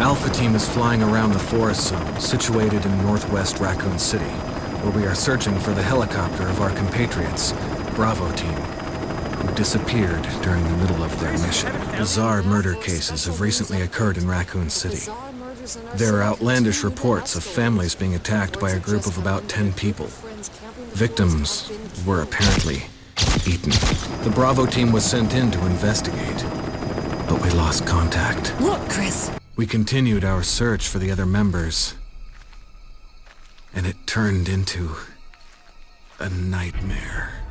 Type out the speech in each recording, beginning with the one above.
Alpha Team is flying around the forest zone situated in northwest Raccoon City, where we are searching for the helicopter of our compatriots, Bravo Team, who disappeared during the middle of their mission. Bizarre murder cases have recently occurred in Raccoon City. There are outlandish reports of families being attacked by a group of about 10 people. Victims were apparently eaten. The Bravo team was sent in to investigate, but we lost contact. Look, Chris. We continued our search for the other members, and it turned into a nightmare.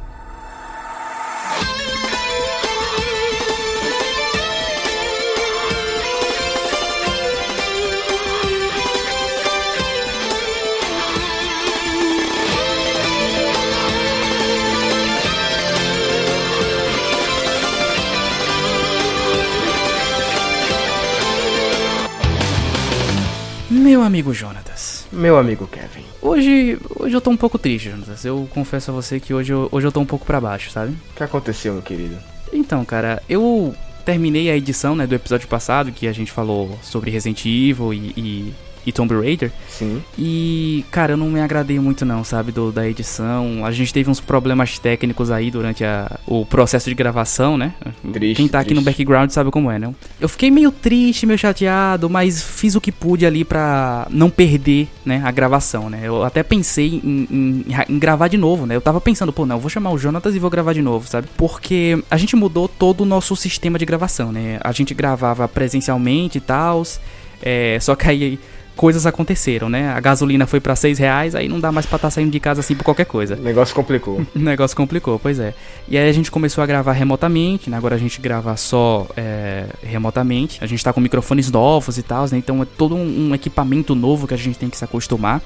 Meu amigo Jonatas. Meu amigo Kevin. Hoje, hoje eu tô um pouco triste, Jonatas. Eu confesso a você que hoje eu, hoje eu tô um pouco pra baixo, sabe? O que aconteceu, meu querido? Então, cara, eu terminei a edição né, do episódio passado que a gente falou sobre Resident Evil e, e e Tomb Raider. Sim. E, cara, eu não me agradei muito não, sabe, do, da edição. A gente teve uns problemas técnicos aí durante a, o processo de gravação, né? Triste, Quem tá aqui triste. no background sabe como é, né? Eu fiquei meio triste, meio chateado, mas fiz o que pude ali pra não perder, né, a gravação, né? Eu até pensei em, em- em gravar de novo, né? Eu tava pensando, pô, não, eu vou chamar o Jonatas e vou gravar de novo, sabe? Porque a gente mudou todo o nosso sistema de gravação, né? A gente gravava presencialmente e tal, é, só que aí coisas aconteceram, né? A gasolina foi pra seis reais, aí não dá mais pra estar saindo de casa assim por qualquer coisa. O negócio complicou. O negócio complicou, pois é. E aí a gente começou a gravar remotamente, né? Agora a gente grava só é, remotamente. A gente tá com microfones novos e tal, né? Então é todo um, um equipamento novo que a gente tem que se acostumar.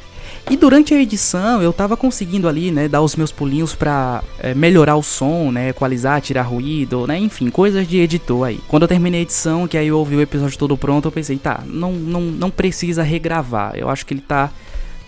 E durante a edição eu tava conseguindo ali, né, dar os meus pulinhos pra é, melhorar o som, né, equalizar, tirar ruído, né, enfim, coisas de editor aí. Quando eu terminei a edição, que aí eu ouvi o episódio todo pronto, eu pensei, tá, não, não, não precisa regravar. Eu acho que ele tá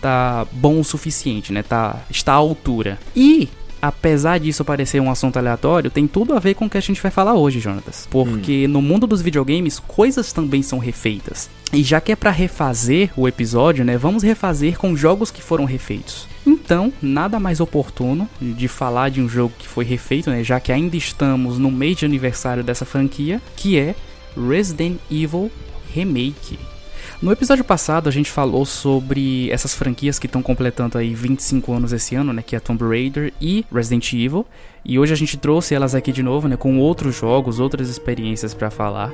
tá bom o suficiente, né? Tá, está à altura. E apesar disso parecer um assunto aleatório, tem tudo a ver com o que a gente vai falar hoje, Jonatas. Porque no mundo dos videogames, coisas também são refeitas. E já que é pra refazer o episódio, né? Vamos refazer com jogos que foram refeitos. Então, nada mais oportuno de falar de um jogo que foi refeito, né? Já que ainda estamos no mês de aniversário dessa franquia, que é Resident Evil Remake. No episódio passado a gente falou sobre essas franquias que estão completando aí 25 anos esse ano, né, que é Tomb Raider e Resident Evil, e hoje a gente trouxe elas aqui de novo, né, com outros jogos, outras experiências pra falar.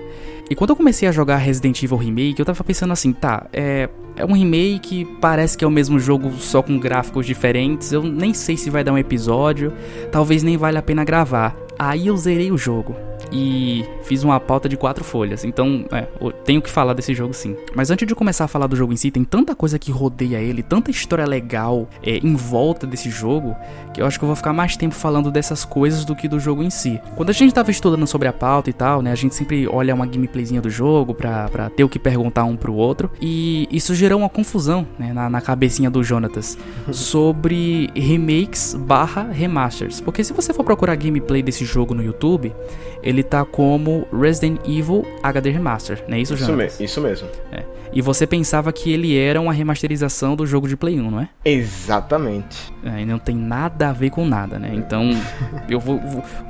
E quando eu comecei a jogar Resident Evil Remake, eu tava pensando assim, tá, é é um remake, parece que é o mesmo jogo só com gráficos diferentes. Eu nem sei se vai dar um episódio, talvez nem valha a pena gravar. Aí eu zerei o jogo e fiz uma pauta de quatro folhas. Então, é, tenho que falar desse jogo sim. Mas antes de começar a falar do jogo em si, tem tanta coisa que rodeia ele, tanta história legal é, em volta desse jogo, que eu acho que eu vou ficar mais tempo falando dessas coisas do que do jogo em si. Quando a gente tava estudando sobre a pauta e tal, né, a gente sempre olha uma gameplayzinha do jogo pra, pra ter o que perguntar um pro outro, e isso gerou uma confusão né, na, na cabecinha do Jonatas sobre remakes barra remasters. Porque se você for procurar gameplay desse jogo no YouTube, ele tá como Resident Evil HD Remaster, não é isso, Isso, Jonatas? me isso mesmo. É. E você pensava que ele era uma remasterização do jogo de Play 1, não é? Exatamente. É, e não tem nada a ver com nada, né? Então eu vou,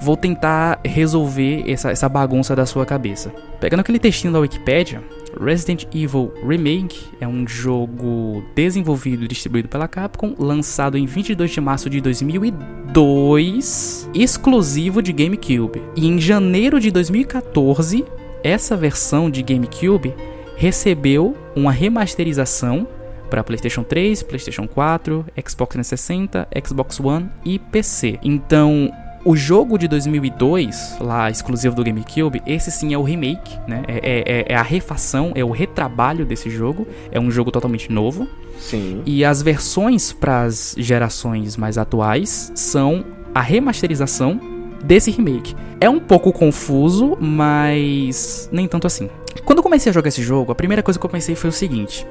vou, tentar resolver essa, essa bagunça da sua cabeça. Pegando aquele textinho da Wikipedia, Resident Evil Remake é um jogo desenvolvido e distribuído pela Capcom, lançado em 22 de março de 2002, exclusivo de GameCube. E em janeiro de 2014, essa versão de GameCube recebeu uma remasterização para PlayStation 3, PlayStation 4, Xbox 360, Xbox One e PC. Então, o jogo de 2002, lá exclusivo do GameCube, esse sim é o remake, né? É, é- é- é a refação, é o retrabalho desse jogo. É um jogo totalmente novo. Sim. E as versões para as gerações mais atuais são a remasterização desse remake. É um pouco confuso, mas nem tanto assim. Quando eu comecei a jogar esse jogo, a primeira coisa que eu pensei foi o seguinte: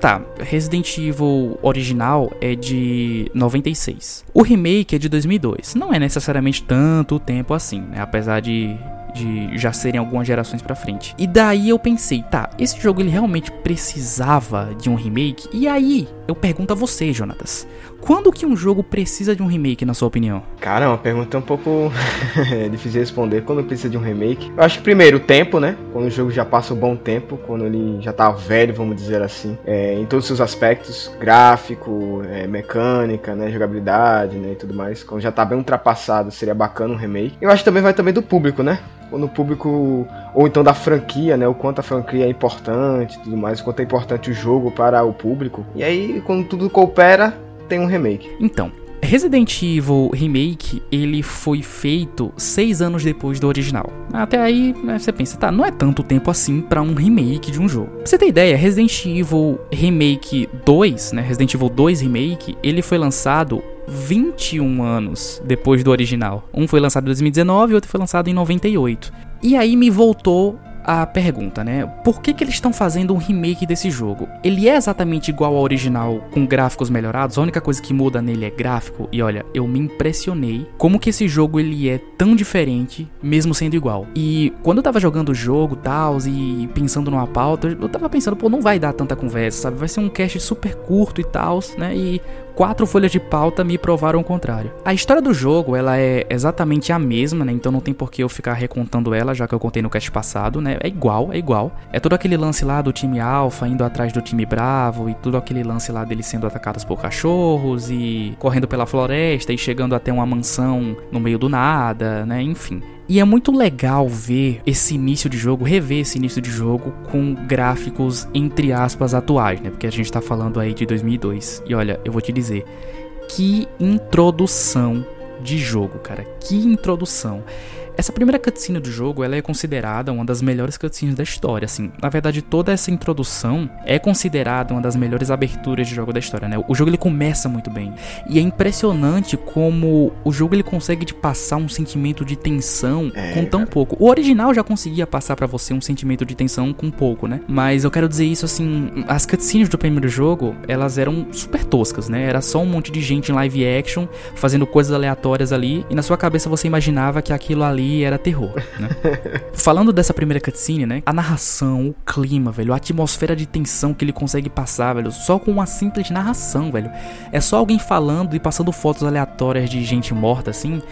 tá, Resident Evil original é de 96. O remake é de 2002. Não é necessariamente tanto tempo assim, né? Apesar de de já serem algumas gerações pra frente. E daí eu pensei, tá, esse jogo ele realmente precisava de um remake? E aí, eu pergunto a você, Jonatas, quando que um jogo precisa de um remake, na sua opinião? Cara, é uma pergunta um pouco difícil de responder. Quando precisa de um remake? Eu acho que primeiro o tempo, né? Quando o jogo já passa um bom tempo, quando ele já tá velho, vamos dizer assim, é, em todos os seus aspectos, gráfico, é, mecânica, né, jogabilidade, né, e tudo mais. Quando já tá bem ultrapassado, seria bacana um remake. Eu acho que também vai também do público, né? Quando o público, ou então da franquia, né? O quanto a franquia é importante, tudo mais, o quanto é importante o jogo para o público. E aí, quando tudo coopera, tem um remake. Então, Resident Evil Remake, ele foi feito seis anos depois do original. Até aí, né, você pensa, tá, não é tanto tempo assim para um remake de um jogo. Pra você ter ideia, Resident Evil Remake 2, né, Resident Evil 2 Remake, ele foi lançado 21 anos depois do original. Um foi lançado em 2019 e outro foi lançado em 98. E aí me voltou a pergunta, né? Por que, que eles estão fazendo um remake desse jogo? Ele é exatamente igual ao original com gráficos melhorados? A única coisa que muda nele é gráfico? E olha, eu me impressionei como que esse jogo ele é tão diferente, mesmo sendo igual. E quando eu tava jogando o jogo tal, e pensando numa pauta, eu tava pensando, pô, não vai dar tanta conversa, sabe? Vai ser um cast super curto e tal, né? E quatro folhas de pauta me provaram o contrário. A história do jogo, ela é exatamente a mesma, né? Então não tem por que eu ficar recontando ela, já que eu contei no cast passado, né? É igual, é igual. É todo aquele lance lá do time Alpha indo atrás do time Bravo e tudo aquele lance lá deles sendo atacados por cachorros e correndo pela floresta e chegando até uma mansão no meio do nada, né? Enfim. E é muito legal ver esse início de jogo, rever esse início de jogo com gráficos entre aspas atuais, né? Porque a gente tá falando aí de 2002. E olha, eu vou te dizer, que introdução de jogo, cara. Que introdução. Essa primeira cutscene do jogo, ela é considerada uma das melhores cutscenes da história, assim. Na verdade, toda essa introdução é considerada uma das melhores aberturas de jogo da história, né? O jogo ele começa muito bem. E é impressionante como o jogo ele consegue te passar um sentimento de tensão é, com tão pouco. O original já conseguia passar para você um sentimento de tensão com pouco, né? Mas eu quero dizer isso assim, as cutscenes do primeiro jogo, elas eram super toscas, né? Era só um monte de gente em live action fazendo coisas aleatórias ali e na sua cabeça você imaginava que aquilo ali era terror, né? Falando dessa primeira cutscene, né? A narração, o clima, velho, a atmosfera de tensão que ele consegue passar, velho, só com uma simples narração, velho. É só alguém falando e passando fotos aleatórias de gente morta, assim.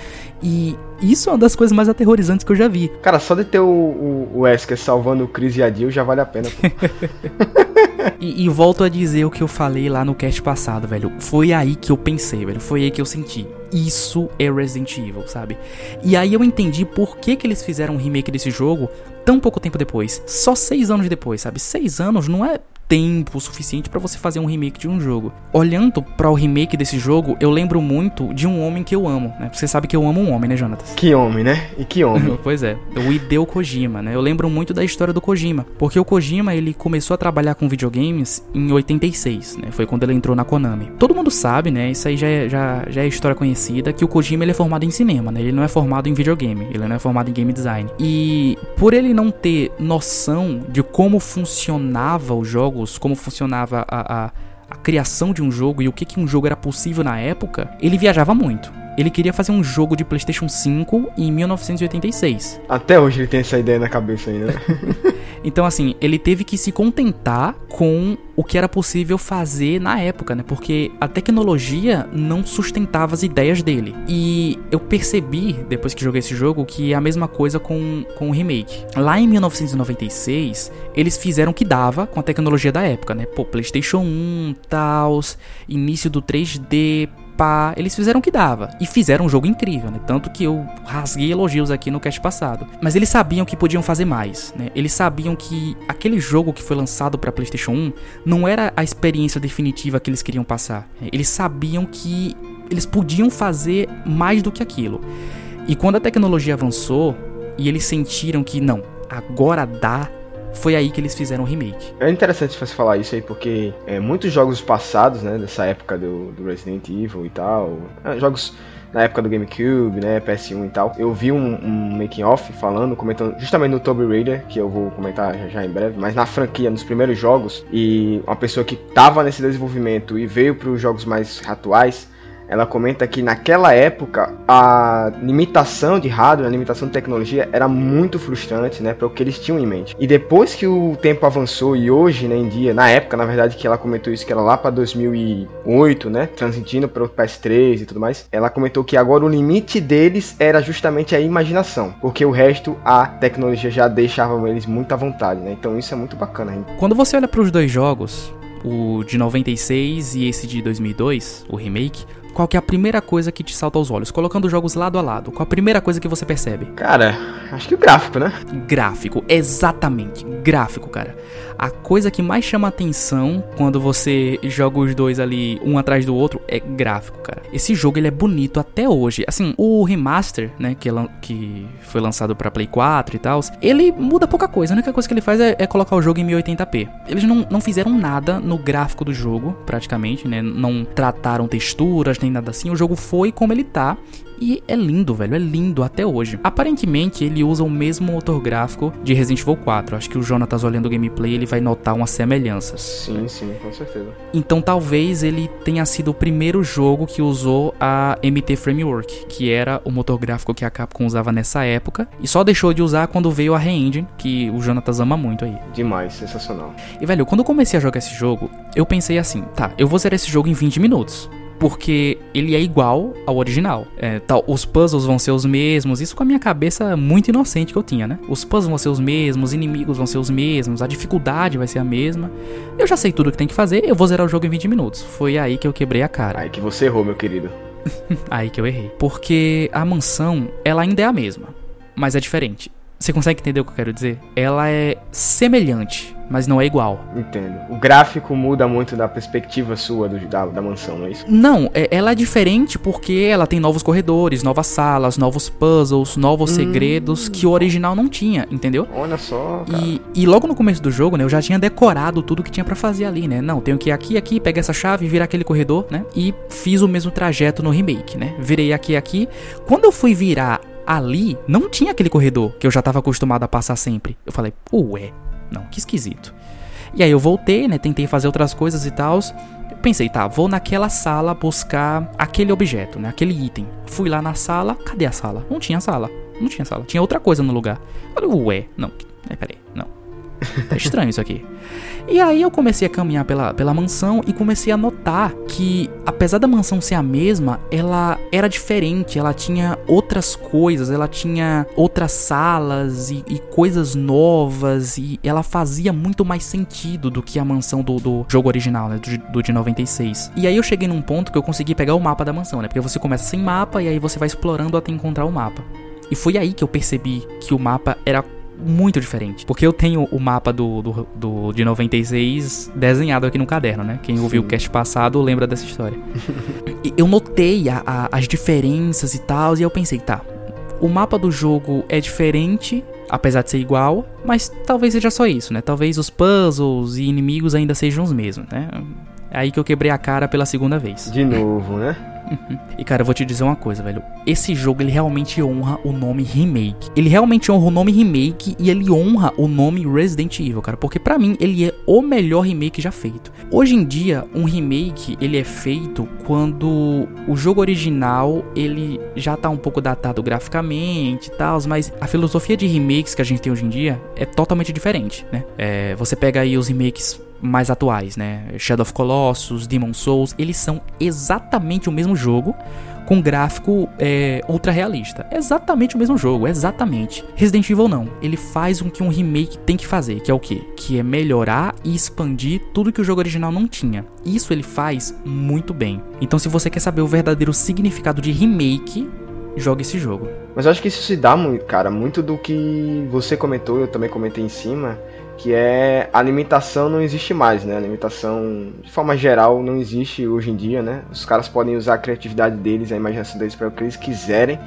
E isso é uma das coisas mais aterrorizantes que eu já vi. Cara, só de ter o, o, o Wesker salvando o Chris e a Jill já vale a pena. e, e, volto a dizer o que eu falei lá no cast passado, velho. Foi aí que eu pensei, velho. Foi aí que eu senti. Isso é Resident Evil, sabe? E aí eu entendi por que, que eles fizeram um remake desse jogo tão pouco tempo depois. Só seis anos depois, sabe? Seis anos não é tempo suficiente para você fazer um remake de um jogo. Olhando para o remake desse jogo, eu lembro muito de um homem que eu amo, né? Você sabe que eu amo um homem, né, Jonatas? Que homem, né? E que homem. pois é, o Hideo Kojima, né? Eu lembro muito da história do Kojima, porque o Kojima, ele começou a trabalhar com videogames em 86, né? Foi quando ele entrou na Konami. Todo mundo sabe, né? Isso aí já é, já, já é história conhecida, que o Kojima, ele é formado em cinema, né? Ele não é formado em videogame, ele não é formado em game design. E por ele não ter noção de como funcionava os jogos jogos, como funcionava a, a, a criação de um jogo e o que, que um jogo era possível na época, ele viajava muito. Ele queria fazer um jogo de PlayStation 5 em 1986. Até hoje ele tem essa ideia na cabeça ainda. então, assim, ele teve que se contentar com o que era possível fazer na época, né? Porque a tecnologia não sustentava as ideias dele. E eu percebi, depois que joguei esse jogo, que é a mesma coisa com, com o remake. Lá em 1996, eles fizeram o que dava com a tecnologia da época, né? Pô, PlayStation 1, tals, início do 3D, eles fizeram o que dava. E fizeram um jogo incrível, né? Tanto que eu rasguei elogios aqui no cast passado. Mas eles sabiam que podiam fazer mais, né? Eles sabiam que aquele jogo que foi lançado para PlayStation 1 não era a experiência definitiva que eles queriam passar. Eles sabiam que eles podiam fazer mais do que aquilo. E quando a tecnologia avançou e eles sentiram que não, agora dá, foi aí que eles fizeram o remake. É interessante você falar isso aí, porque é, muitos jogos passados, né, dessa época do, do Resident Evil e tal, é, jogos na época do GameCube, né, PS1 e tal, eu vi um, um making off falando, comentando justamente no Tomb Raider, que eu vou comentar já, já, em breve, mas na franquia, nos primeiros jogos, e uma pessoa que tava nesse desenvolvimento e veio para os jogos mais atuais, ela comenta que naquela época a limitação de hardware, a limitação de tecnologia era muito frustrante, né, para o que eles tinham em mente. E depois que o tempo avançou e hoje, né, em dia, na época, na verdade, que ela comentou isso que era lá para 2008, né, transitindo para o PS3 e tudo mais, ela comentou que agora o limite deles era justamente a imaginação, porque o resto a tecnologia já deixava eles muito à vontade, né? Então isso é muito bacana. Hein? Quando você olha para os dois jogos, o de 96 e esse de 2002, o remake, qual que é a primeira coisa que te salta aos olhos? Colocando os jogos lado a lado, qual a primeira coisa que você percebe? Cara, acho que o gráfico, né? Gráfico, exatamente, gráfico, cara. A coisa que mais chama atenção quando você joga os dois ali um atrás do outro é gráfico, cara. Esse jogo ele é bonito até hoje. Assim, o remaster, né, que, que foi lançado para Play 4 e tal, ele muda pouca coisa. A única coisa que ele faz é, é colocar o jogo em 1080p. Eles não, não fizeram nada no gráfico do jogo, praticamente, né? Não trataram texturas nem nada assim. O jogo foi como ele tá e é lindo, velho, é lindo até hoje. Aparentemente, ele usa o mesmo motor gráfico de Resident Evil 4. Acho que o Jonatas olhando o gameplay, ele vai notar umas semelhanças. Sim, sim, com certeza. Então talvez ele tenha sido o primeiro jogo que usou a MT Framework, que era o motor gráfico que a Capcom usava nessa época, e só deixou de usar quando veio a Re-Engine, que o Jonatas ama muito aí. Demais, sensacional. E velho, quando eu comecei a jogar esse jogo, eu pensei assim, tá, eu vou zerar esse jogo em 20 minutos porque ele é igual ao original. É, tal, os puzzles vão ser os mesmos, isso com a minha cabeça muito inocente que eu tinha, né? Os puzzles vão ser os mesmos, os inimigos vão ser os mesmos, a dificuldade vai ser a mesma. Eu já sei tudo o que tem que fazer, eu vou zerar o jogo em 20 minutos. Foi aí que eu quebrei a cara. Aí que você errou, meu querido. aí que eu errei. Porque a mansão, ela ainda é a mesma, mas é diferente. Você consegue entender o que eu quero dizer? Ela é semelhante, mas não é igual. Entendo. O gráfico muda muito da perspectiva sua do, da, da mansão, não é isso? Não, é, ela é diferente porque ela tem novos corredores, novas salas, novos puzzles, novos hum. segredos que o original não tinha, entendeu? Olha só. Cara. E, e logo no começo do jogo, né, eu já tinha decorado tudo que tinha para fazer ali, né? Não, tenho que ir aqui, aqui, pegar essa chave e virar aquele corredor, né? E fiz o mesmo trajeto no remake, né? Virei aqui, aqui. Quando eu fui virar ali não tinha aquele corredor que eu já estava acostumado a passar sempre. Eu falei, ué, não, que esquisito. E aí eu voltei, né? Tentei fazer outras coisas e tal. Pensei, tá, vou naquela sala buscar aquele objeto, né? Aquele item. Fui lá na sala, cadê a sala? Não tinha sala. Não tinha sala. Tinha outra coisa no lugar. Falei, ué, não. É, peraí, não. Tá estranho isso aqui. E aí eu comecei a caminhar pela, pela mansão e comecei a notar que, apesar da mansão ser a mesma, ela era diferente, ela tinha outras coisas, ela tinha outras salas e, e coisas novas e ela fazia muito mais sentido do que a mansão do, do jogo original, né, do, do de 96. E aí eu cheguei num ponto que eu consegui pegar o mapa da mansão, né, porque você começa sem mapa e aí você vai explorando até encontrar o mapa. E foi aí que eu percebi que o mapa era muito diferente. Porque eu tenho o mapa do, do, do de 96 desenhado aqui no caderno, né? Quem Sim. ouviu o cast passado lembra dessa história. eu notei a, a, as diferenças e tal, e eu pensei, tá, o mapa do jogo é diferente, apesar de ser igual, mas talvez seja só isso, né? Talvez os puzzles e inimigos ainda sejam os mesmos, né? É aí que eu quebrei a cara pela segunda vez. De novo, né? E cara, eu vou te dizer uma coisa, velho. Esse jogo ele realmente honra o nome remake. Ele realmente honra o nome remake e ele honra o nome Resident Evil, cara, porque para mim ele é o melhor remake já feito. Hoje em dia, um remake ele é feito quando o jogo original ele já tá um pouco datado graficamente e tal, mas a filosofia de remakes que a gente tem hoje em dia é totalmente diferente, né? É, você pega aí os remakes mais atuais, né? Shadow of Colossus, Demon Souls, eles são exatamente o mesmo jogo com gráfico é, ultra realista. Exatamente o mesmo jogo, exatamente. Resident Evil não, ele faz o que um remake tem que fazer, que é o que? Que é melhorar e expandir tudo que o jogo original não tinha. Isso ele faz muito bem. Então se você quer saber o verdadeiro significado de remake, joga esse jogo. Mas eu acho que isso se dá cara, muito do que você comentou, eu também comentei em cima, que é a limitação não existe mais, né? A limitação, de forma geral, não existe hoje em dia, né? Os caras podem usar a criatividade deles, a imaginação deles para o que eles quiserem.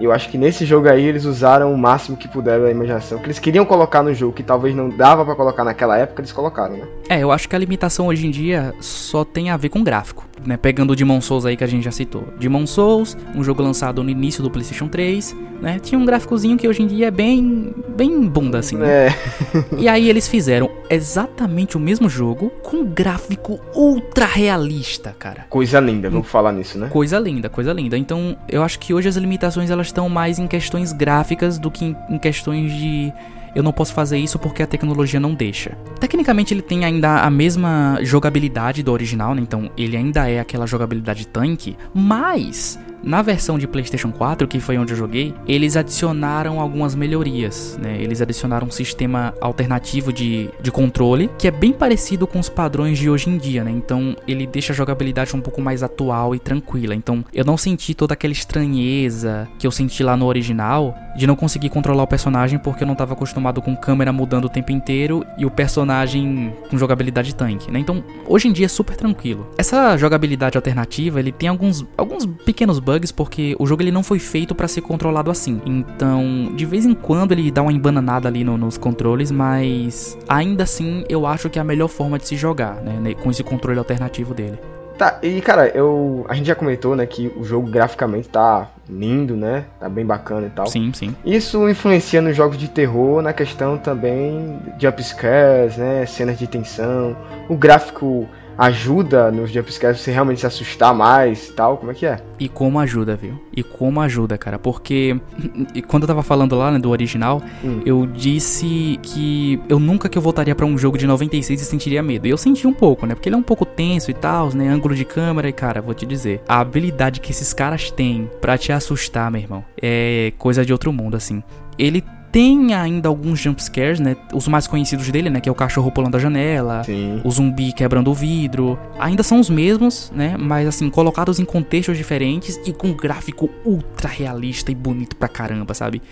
E eu acho que nesse jogo aí eles usaram o máximo que puderam da imaginação. Que eles queriam colocar no jogo, que talvez não dava para colocar naquela época, eles colocaram, né? É, eu acho que a limitação hoje em dia só tem a ver com gráfico. né, pegando o Demon Souls aí que a gente já citou. Demon Souls, um jogo lançado no início do PlayStation 3, né? Tinha um gráficozinho que hoje em dia é bem bem bunda assim, né? É. e aí eles fizeram exatamente o mesmo jogo com gráfico ultra realista, cara. Coisa linda, vamos falar nisso, né? Coisa linda, coisa linda. Então, eu acho que hoje as limitações elas estão mais em questões gráficas do que em, em questões de eu não posso fazer isso porque a tecnologia não deixa. Tecnicamente ele tem ainda a mesma jogabilidade do original, né? Então ele ainda é aquela jogabilidade tanque, mas na versão de PlayStation 4, que foi onde eu joguei, eles adicionaram algumas melhorias, né? Eles adicionaram um sistema alternativo de, de controle que é bem parecido com os padrões de hoje em dia, né? Então ele deixa a jogabilidade um pouco mais atual e tranquila. Então eu não senti toda aquela estranheza que eu senti lá no original de não conseguir controlar o personagem porque eu não estava acostumado com câmera mudando o tempo inteiro e o personagem com jogabilidade tanque, né? Então hoje em dia é super tranquilo. Essa jogabilidade alternativa ele tem alguns, alguns pequenos bugs porque o jogo ele não foi feito para ser controlado assim. Então, de vez em quando ele dá uma embananada ali no, nos controles, mas ainda assim eu acho que é a melhor forma de se jogar, né, com esse controle alternativo dele. Tá, e cara, eu a gente já comentou, né, que o jogo graficamente tá lindo, né? Tá bem bacana e tal. Sim, sim. Isso influencia nos jogos de terror, na questão também de upscares, né, cenas de tensão, o gráfico ajuda nos jumpscares você realmente se assustar mais e tal? Como é que é? E como ajuda, viu? E como ajuda, cara. Porque quando eu tava falando lá, né, do original, hum. eu disse que eu nunca que eu voltaria para um jogo de 96 e sentiria medo. E eu senti um pouco, né? Porque ele é um pouco tenso e tal, né? Ângulo de câmera e, cara, vou te dizer. A habilidade que esses caras têm para te assustar, meu irmão, é coisa de outro mundo, assim. Ele tem ainda alguns jumpscares, né? Os mais conhecidos dele, né? Que é o cachorro pulando a janela, Sim. o zumbi quebrando o vidro. Ainda são os mesmos, né? Mas assim, colocados em contextos diferentes e com um gráfico ultra realista e bonito pra caramba, sabe?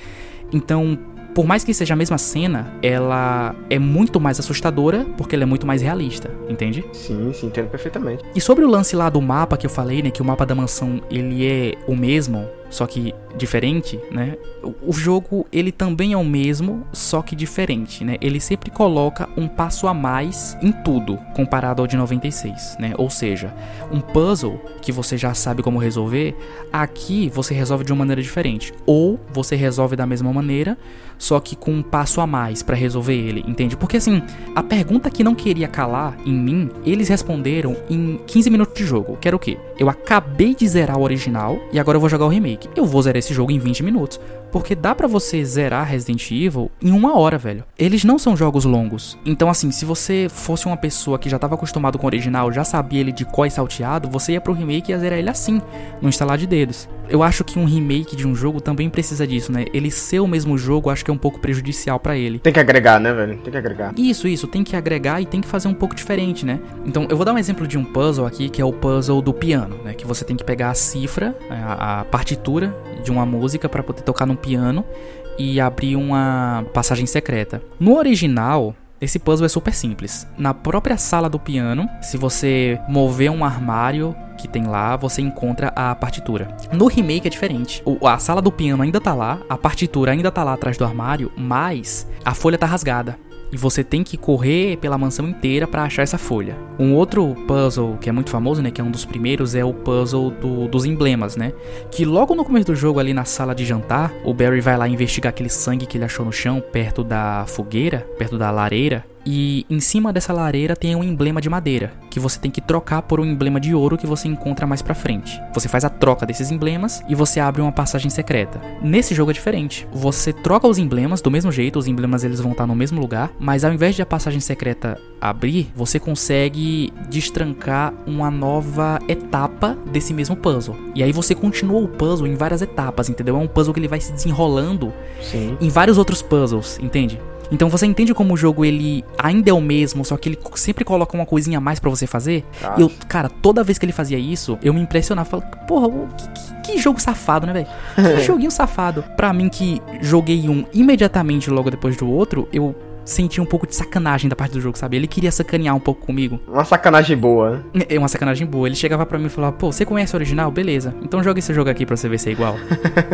Então, por mais que seja a mesma cena, ela é muito mais assustadora porque ela é muito mais realista, entende? Sim, sim, entendo perfeitamente. E sobre o lance lá do mapa que eu falei, né, que o mapa da mansão ele é o mesmo, só que diferente, né? O jogo ele também é o mesmo, só que diferente, né? Ele sempre coloca um passo a mais em tudo comparado ao de 96, né? Ou seja, um puzzle que você já sabe como resolver, aqui você resolve de uma maneira diferente, ou você resolve da mesma maneira, só que com um passo a mais para resolver ele, entende? Porque assim, a pergunta que não queria calar em mim, eles responderam em 15 minutos de jogo. Que era o quê? Eu acabei de zerar o original e agora eu vou jogar o remake. Eu vou zerar esse jogo em 20 minutos. Porque dá para você zerar Resident Evil em uma hora, velho. Eles não são jogos longos. Então, assim, se você fosse uma pessoa que já estava acostumado com o original, já sabia ele de có e salteado, você ia pro remake e ia zerar ele assim, no instalar de dedos. Eu acho que um remake de um jogo também precisa disso, né? Ele ser o mesmo jogo, acho que é um pouco prejudicial para ele. Tem que agregar, né, velho? Tem que agregar. Isso, isso, tem que agregar e tem que fazer um pouco diferente, né? Então, eu vou dar um exemplo de um puzzle aqui, que é o puzzle do piano, né? Que você tem que pegar a cifra, a, a partitura de uma música para poder tocar num piano e abrir uma passagem secreta. No original, esse puzzle é super simples. Na própria sala do piano, se você mover um armário que tem lá, você encontra a partitura. No remake é diferente. O, a sala do piano ainda tá lá, a partitura ainda tá lá atrás do armário, mas a folha tá rasgada e você tem que correr pela mansão inteira para achar essa folha. Um outro puzzle que é muito famoso, né, que é um dos primeiros, é o puzzle do, dos emblemas, né? Que logo no começo do jogo, ali na sala de jantar, o Barry vai lá investigar aquele sangue que ele achou no chão, perto da fogueira, perto da lareira, e em cima dessa lareira tem um emblema de madeira, que você tem que trocar por um emblema de ouro que você encontra mais pra frente. Você faz a troca desses emblemas e você abre uma passagem secreta. Nesse jogo é diferente. Você troca os emblemas do mesmo jeito, os emblemas eles vão estar no mesmo lugar, mas ao invés de a passagem secreta abrir, você consegue destrancar uma nova etapa desse mesmo puzzle. E aí você continua o puzzle em várias etapas, entendeu? É um puzzle que ele vai se desenrolando Sim. em vários outros puzzles, entende? Então você entende como o jogo ele ainda é o mesmo, só que ele sempre coloca uma coisinha a mais para você fazer. E eu, cara, toda vez que ele fazia isso, eu me impressionava. Falei, porra, que, que, que jogo safado, né, velho? Que joguinho safado. Pra mim que joguei um imediatamente logo depois do outro, eu senti um pouco de sacanagem da parte do jogo, sabe? Ele queria sacanear um pouco comigo. Uma sacanagem boa, né? É uma sacanagem boa. Ele chegava para mim e falava: "Pô, você conhece o original? Beleza. Então joga esse jogo aqui para você ver se é igual".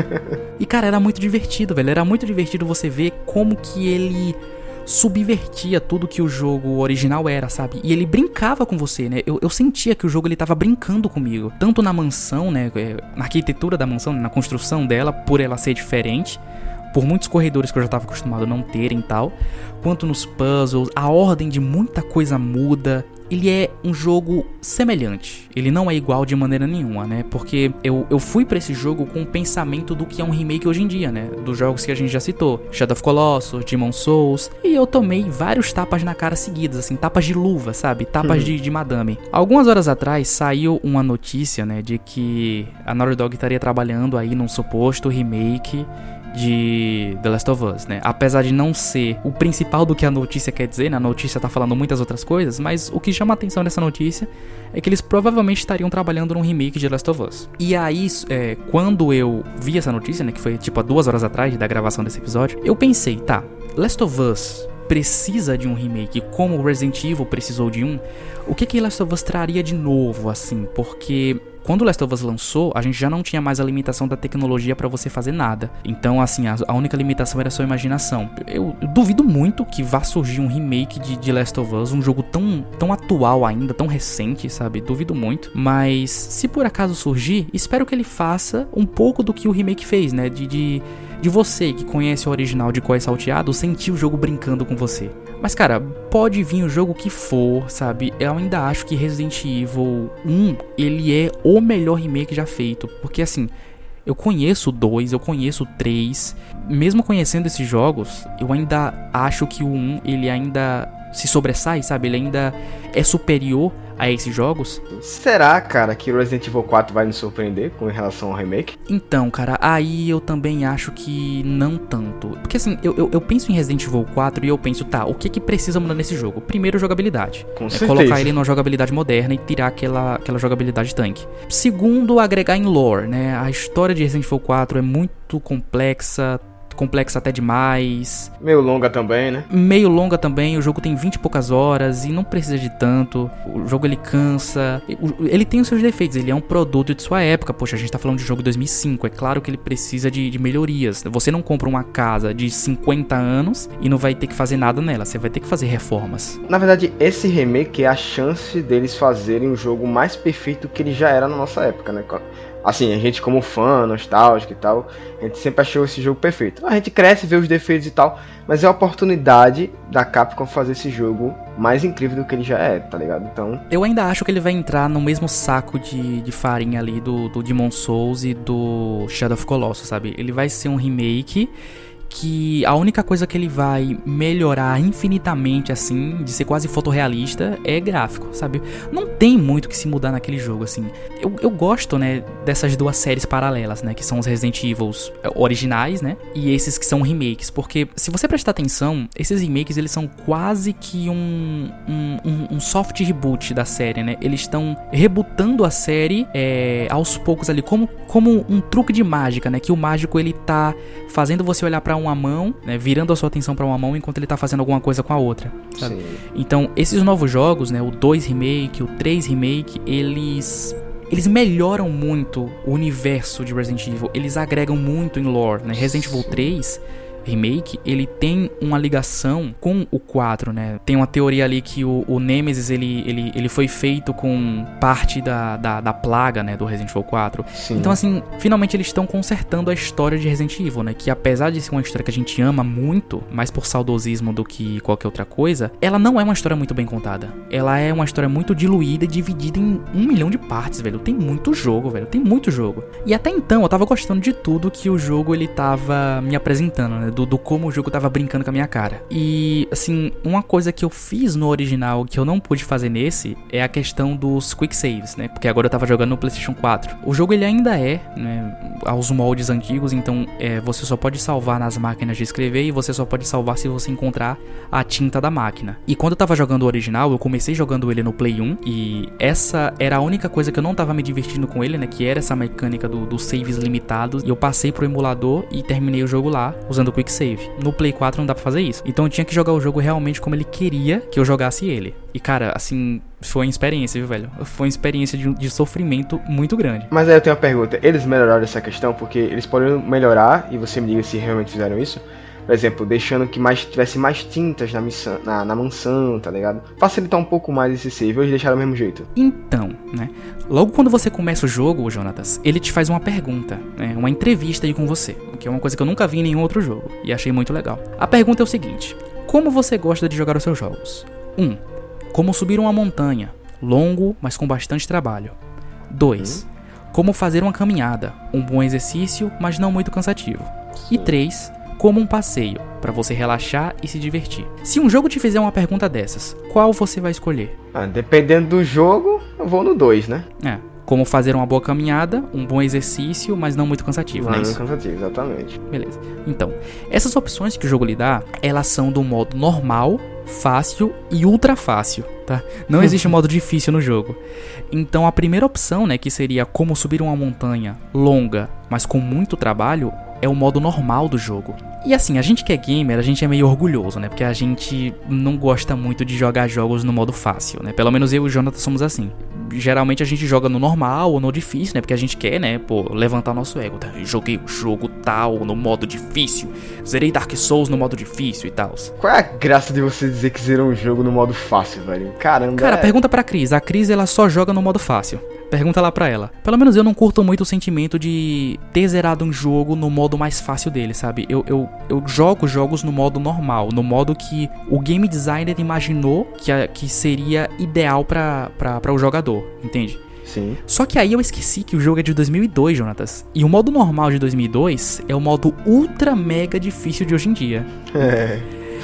e cara, era muito divertido, velho. Era muito divertido você ver como que ele subvertia tudo que o jogo original era, sabe? E ele brincava com você, né? Eu, eu sentia que o jogo ele tava brincando comigo. Tanto na mansão, né? É, na arquitetura da mansão, na construção dela, por ela ser diferente por muitos corredores que eu já estava acostumado a não terem tal, quanto nos puzzles, a ordem de muita coisa muda. Ele é um jogo semelhante. Ele não é igual de maneira nenhuma, né? Porque eu, eu fui para esse jogo com o pensamento do que é um remake hoje em dia, né? Dos jogos que a gente já citou: Shadow of Colossus, Demon Souls. E eu tomei vários tapas na cara seguidas, assim, tapas de luva, sabe? Tapas uhum. de, de madame. Algumas horas atrás saiu uma notícia, né? De que a Naughty Dog estaria trabalhando aí num suposto remake de The Last of Us, né? Apesar de não ser o principal do que a notícia quer dizer, né? A notícia tá falando muitas outras coisas, mas o que chama a atenção nessa notícia é que eles provavelmente estariam trabalhando num remake de The Last of Us. E aí, é, quando eu vi essa notícia, né? Que foi tipo há duas horas atrás da gravação desse episódio, eu pensei, tá, Last of Us precisa de um remake, como Resident Evil precisou de um, o que que Last of Us traria de novo, assim? Porque quando Last of Us lançou, a gente já não tinha mais a limitação da tecnologia para você fazer nada. Então, assim, a, a, única limitação era a sua imaginação. Eu, eu, duvido muito que vá surgir um remake de, de Last of Us, um jogo tão, tão atual ainda, tão recente, sabe? Duvido muito. Mas, se por acaso surgir, espero que ele faça um pouco do que o remake fez, né? De, de, de você que conhece o original de Coi Salteado sentir o jogo brincando com você. Mas, cara, pode vir o jogo que for, sabe? Eu ainda acho que Resident Evil 1, ele é o melhor remake já feito. Porque, assim, eu conheço o 2, eu conheço o 3. Mesmo conhecendo esses jogos, eu ainda acho que o 1, ele ainda se sobressai, sabe? Ele ainda é superior a esses jogos. Será, cara, que Resident Evil 4 vai nos surpreender com relação ao remake? Então, cara, aí eu também acho que não tanto. Porque assim, eu, eu, eu penso em Resident Evil 4 e eu penso, tá, o que que precisa mudar nesse jogo? Primeiro, jogabilidade. Com é certeza. Colocar ele numa jogabilidade moderna e tirar aquela, aquela jogabilidade tanque. Segundo, agregar em lore, né? A história de Resident Evil 4 é muito complexa, complexa até demais. Meio longa também, né? Meio longa também, o jogo tem 20 e poucas horas e não precisa de tanto. O jogo ele cansa. Ele tem os seus defeitos, ele é um produto de sua época. Poxa, a gente tá falando de jogo de 2005, é claro que ele precisa de, de melhorias. Você não compra uma casa de 50 anos e não vai ter que fazer nada nela, você vai ter que fazer reformas. Na verdade, esse remake é a chance deles fazerem um jogo mais perfeito que ele já era na nossa época, né? Assim, a gente como fã, nostálgico e tal, a gente sempre achou esse jogo perfeito. A gente cresce, vê os defeitos e tal, mas é a oportunidade da Capcom fazer esse jogo mais incrível do que ele já é, tá ligado? Então... Eu ainda acho que ele vai entrar no mesmo saco de, de farinha ali do, do Demon Souls e do Shadow of Colossus, sabe? Ele vai ser um remake que a única coisa que ele vai melhorar infinitamente, assim, de ser quase fotorrealista, é gráfico, sabe? Não tem muito que se mudar naquele jogo, assim. Eu, eu gosto, né, dessas duas séries paralelas, né, que são os Resident Evil originais, né, e esses que são remakes, porque se você prestar atenção, esses remakes, eles são quase que um, um, um soft reboot da série, né? Eles estão rebutando a série é, aos poucos ali, como, como um truque de mágica, né, que o mágico, ele tá fazendo você olhar para uma mão, né, virando a sua atenção para uma mão enquanto ele tá fazendo alguma coisa com a outra. Então, esses novos jogos, né, o 2 Remake, o 3 Remake, eles eles melhoram muito o universo de Resident Evil, eles agregam muito em lore, né? Resident Evil 3 remake, ele tem uma ligação com o 4, né? Tem uma teoria ali que o, o Nemesis, ele, ele, ele foi feito com parte da, da, da plaga, né, do Resident Evil 4. Sim. Então, assim, finalmente eles estão consertando a história de Resident Evil, né? Que apesar de ser uma história que a gente ama muito, mais por saudosismo do que qualquer outra coisa, ela não é uma história muito bem contada. Ela é uma história muito diluída e dividida em um milhão de partes, velho. Tem muito jogo, velho. Tem muito jogo. E até então, eu tava gostando de tudo que o jogo, ele tava me apresentando, né? Do, do como o jogo tava brincando com a minha cara. E, assim, uma coisa que eu fiz no original que eu não pude fazer nesse é a questão dos quick saves, né? Porque agora eu tava jogando no PlayStation 4. O jogo ele ainda é, né, aos moldes antigos, então é, você só pode salvar nas máquinas de escrever e você só pode salvar se você encontrar a tinta da máquina. E quando eu tava jogando o original, eu comecei jogando ele no Play 1 e essa era a única coisa que eu não tava me divertindo com ele, né? Que era essa mecânica dos do saves limitados. E eu passei pro emulador e terminei o jogo lá usando o quick save. No Play 4 não dá pra fazer isso. Então eu tinha que jogar o jogo realmente como ele queria que eu jogasse ele. E cara, assim, foi uma experiência, viu, velho? Foi uma experiência de, de, sofrimento muito grande. Mas aí eu tenho uma pergunta: eles melhoraram essa questão? Porque eles podem melhorar, e você me diga se realmente fizeram isso. Por exemplo, deixando que mais tivesse mais tintas na, missão, na, na mansão, tá ligado? Facilitar um pouco mais esse save, eles deixaram do mesmo jeito. Então, né? Logo quando você começa o jogo, Jonatas, ele te faz uma pergunta, né? Uma entrevista aí com você, que é uma coisa que eu nunca vi em nenhum outro jogo e achei muito legal. A pergunta é o seguinte: Como você gosta de jogar os seus jogos? 1. Um, como subir uma montanha, longo, mas com bastante trabalho. 2. Hum. Como fazer uma caminhada, um bom exercício, mas não muito cansativo. E 3 como um passeio, para você relaxar e se divertir. Se um jogo te fizer uma pergunta dessas, qual você vai escolher? Ah, dependendo do jogo, eu vou no 2, né? É. Como fazer uma boa caminhada, um bom exercício, mas não muito cansativo, não, não é isso? cansativo, exatamente. Beleza. Então, essas opções que o jogo lhe dá, elas são do modo normal, fácil e ultra fácil, tá? Não existe um modo difícil no jogo. Então, a primeira opção, né, que seria como subir uma montanha longa, mas com muito trabalho, é o modo normal do jogo. E assim, a gente que é gamer, a gente é meio orgulhoso, né? Porque a gente não gosta muito de jogar jogos no modo fácil, né? Pelo menos eu e o Jonathan somos assim. Geralmente a gente joga no normal ou no difícil, né? Porque a gente quer, né? Pô, levantar nosso ego. Tá? Joguei o jogo tal no modo difícil. Zerei Dark Souls no modo difícil e tal. Qual é a graça de você dizer que zerou um jogo no modo fácil, velho? Caramba. Cara, é... pergunta pra Cris. A Cris, ela só joga no modo fácil. Pergunta lá pra ela. Pelo menos eu não curto muito o sentimento de ter zerado um jogo no modo mais fácil dele, sabe? Eu, eu, eu jogo jogos no modo normal, no modo que o game designer imaginou que, que seria ideal para o jogador, entende? Sim. Só que aí eu esqueci que o jogo é de 2002, Jonatas. E o modo normal de 2002 é o modo ultra mega difícil de hoje em dia. É.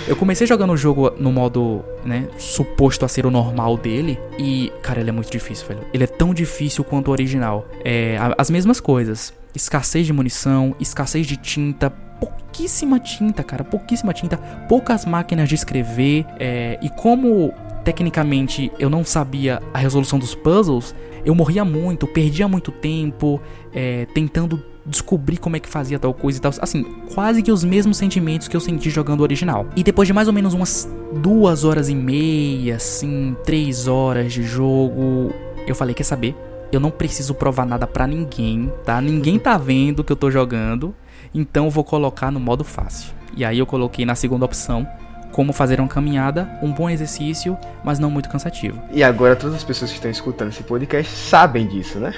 Eu comecei jogando o jogo no modo, né, suposto a ser o normal dele. E, cara, ele é muito difícil, velho. Ele é tão difícil quanto o original. É, as mesmas coisas. Escassez de munição, escassez de tinta, pouquíssima tinta, cara, pouquíssima tinta, poucas máquinas de escrever. É, e como tecnicamente eu não sabia a resolução dos puzzles, eu morria muito, perdia muito tempo é, tentando descobrir como é que fazia tal coisa e tal. Assim, quase que os mesmos sentimentos que eu senti jogando o original. E depois de mais ou menos umas duas horas e meia, assim, três horas de jogo, eu falei: quer saber? Eu não preciso provar nada para ninguém, tá? Ninguém tá vendo que eu tô jogando, então vou colocar no modo fácil. E aí eu coloquei na segunda opção como fazer uma caminhada, um bom exercício, mas não muito cansativo. E agora todas as pessoas que estão escutando esse podcast sabem disso, né?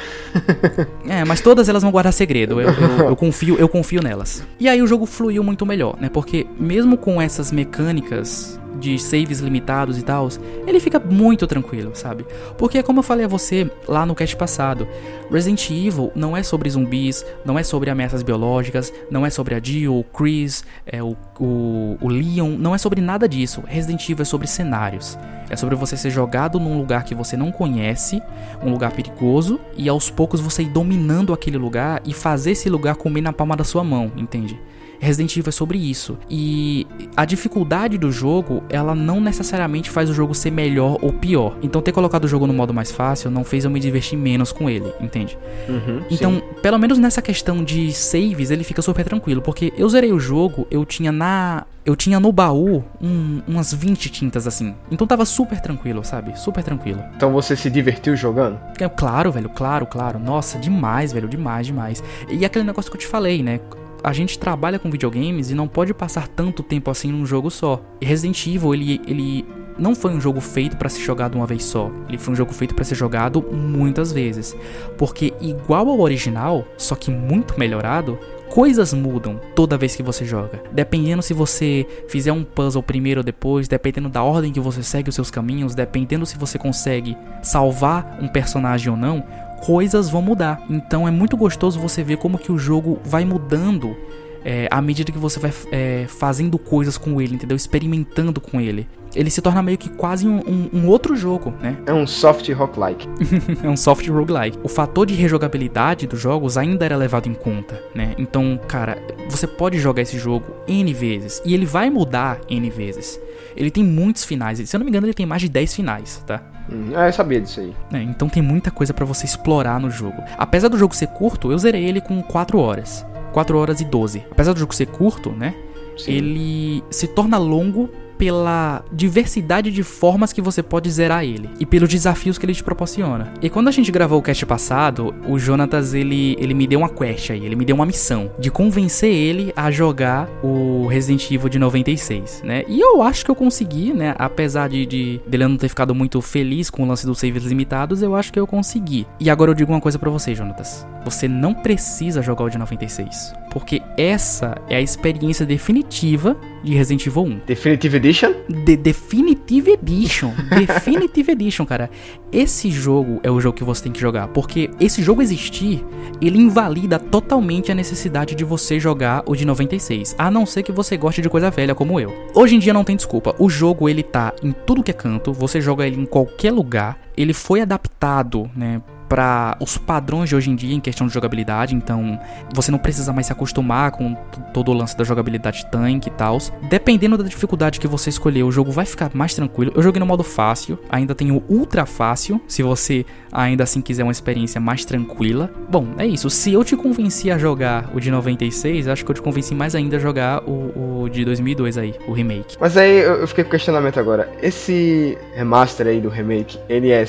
é, mas todas elas vão guardar segredo. Eu, eu, eu, confio, eu confio nelas. E aí o jogo fluiu muito melhor, né? Porque mesmo com essas mecânicas de saves limitados e tal, ele fica muito tranquilo, sabe? Porque como eu falei a você lá no cast passado, Resident Evil não é sobre zumbis, não é sobre ameaças biológicas, não é sobre a Jill, o Chris, é, o, o, o Leon, não é sobre nada disso. Resident Evil é sobre cenários. É sobre você ser jogado num lugar que você não conhece, um lugar perigoso, e aos poucos você ir dominando aquele lugar e fazer esse lugar comer na palma da sua mão, entende? Resident Evil é sobre isso. E a dificuldade do jogo, ela não necessariamente faz o jogo ser melhor ou pior. Então ter colocado o jogo no modo mais fácil não fez eu me divertir menos com ele, entende? Uhum, então, sim. pelo menos nessa questão de saves, ele fica super tranquilo. Porque eu zerei o jogo, eu tinha na. Eu tinha no baú um, umas 20 tintas assim. Então tava super tranquilo, sabe? Super tranquilo. Então você se divertiu jogando? É, claro, velho, claro, claro. Nossa, demais, velho, demais, demais. E aquele negócio que eu te falei, né? A gente trabalha com videogames e não pode passar tanto tempo assim num jogo só. E Resident Evil, ele, ele não foi um jogo feito para ser jogado uma vez só. Ele foi um jogo feito para ser jogado muitas vezes. Porque igual ao original, só que muito melhorado, coisas mudam toda vez que você joga. Dependendo se você fizer um puzzle primeiro ou depois, dependendo da ordem que você segue os seus caminhos, dependendo se você consegue salvar um personagem ou não, coisas vão mudar. Então é muito gostoso você ver como que o jogo vai mudando é, à medida que você vai é, fazendo coisas com ele, entendeu? Experimentando com ele. Ele se torna meio que quase um, um, um outro jogo, né? É um soft roguelike. é um soft roguelike. O fator de rejogabilidade dos jogos ainda era levado em conta, né? Então, cara, você pode jogar esse jogo N vezes. E ele vai mudar N vezes. Ele tem muitos finais. Se eu não me engano, ele tem mais de 10 finais, tá? Hum, ah, eu sabia disso aí. É, então tem muita coisa para você explorar no jogo. Apesar do jogo ser curto, eu zerei ele com 4 horas. 4 horas e 12. Apesar do jogo ser curto, né? Sim. Ele se torna longo pela diversidade de formas que você pode zerar ele e pelos desafios que ele te proporciona. E quando a gente gravou o cast passado, o Jonatas ele, ele me deu uma quest aí, ele me deu uma missão de convencer ele a jogar o Resident Evil de 96, né? E eu acho que eu consegui, né? Apesar de, de dele não ter ficado muito feliz com o lance dos saves limitados, eu acho que eu consegui. E agora eu digo uma coisa para você, Jonatas. Você não precisa jogar o de 96, porque essa é a experiência definitiva de Resident Evil 1. Definitive Edition? The Definitive Edition. Definitive Edition, cara. Esse jogo é o jogo que você tem que jogar, porque esse jogo existir, ele invalida totalmente a necessidade de você jogar o de 96, a não ser que você goste de coisa velha como eu. Hoje em dia não tem desculpa. O jogo ele tá em tudo que é canto, você joga ele em qualquer lugar. Ele foi adaptado, né, para os padrões de hoje em dia em questão de jogabilidade, então você não precisa mais se acostumar com todo o lance da jogabilidade tanque e tal. Dependendo da dificuldade que você escolher, o jogo vai ficar mais tranquilo. Eu joguei no modo fácil, ainda tem o ultra fácil, se você ainda assim quiser uma experiência mais tranquila. Bom, é isso. Se eu te convenci a jogar o de 96, acho que eu te convenci mais ainda a jogar o, o de 2002 aí, o remake. Mas aí eu fiquei com questionamento agora. Esse remaster aí do remake, ele é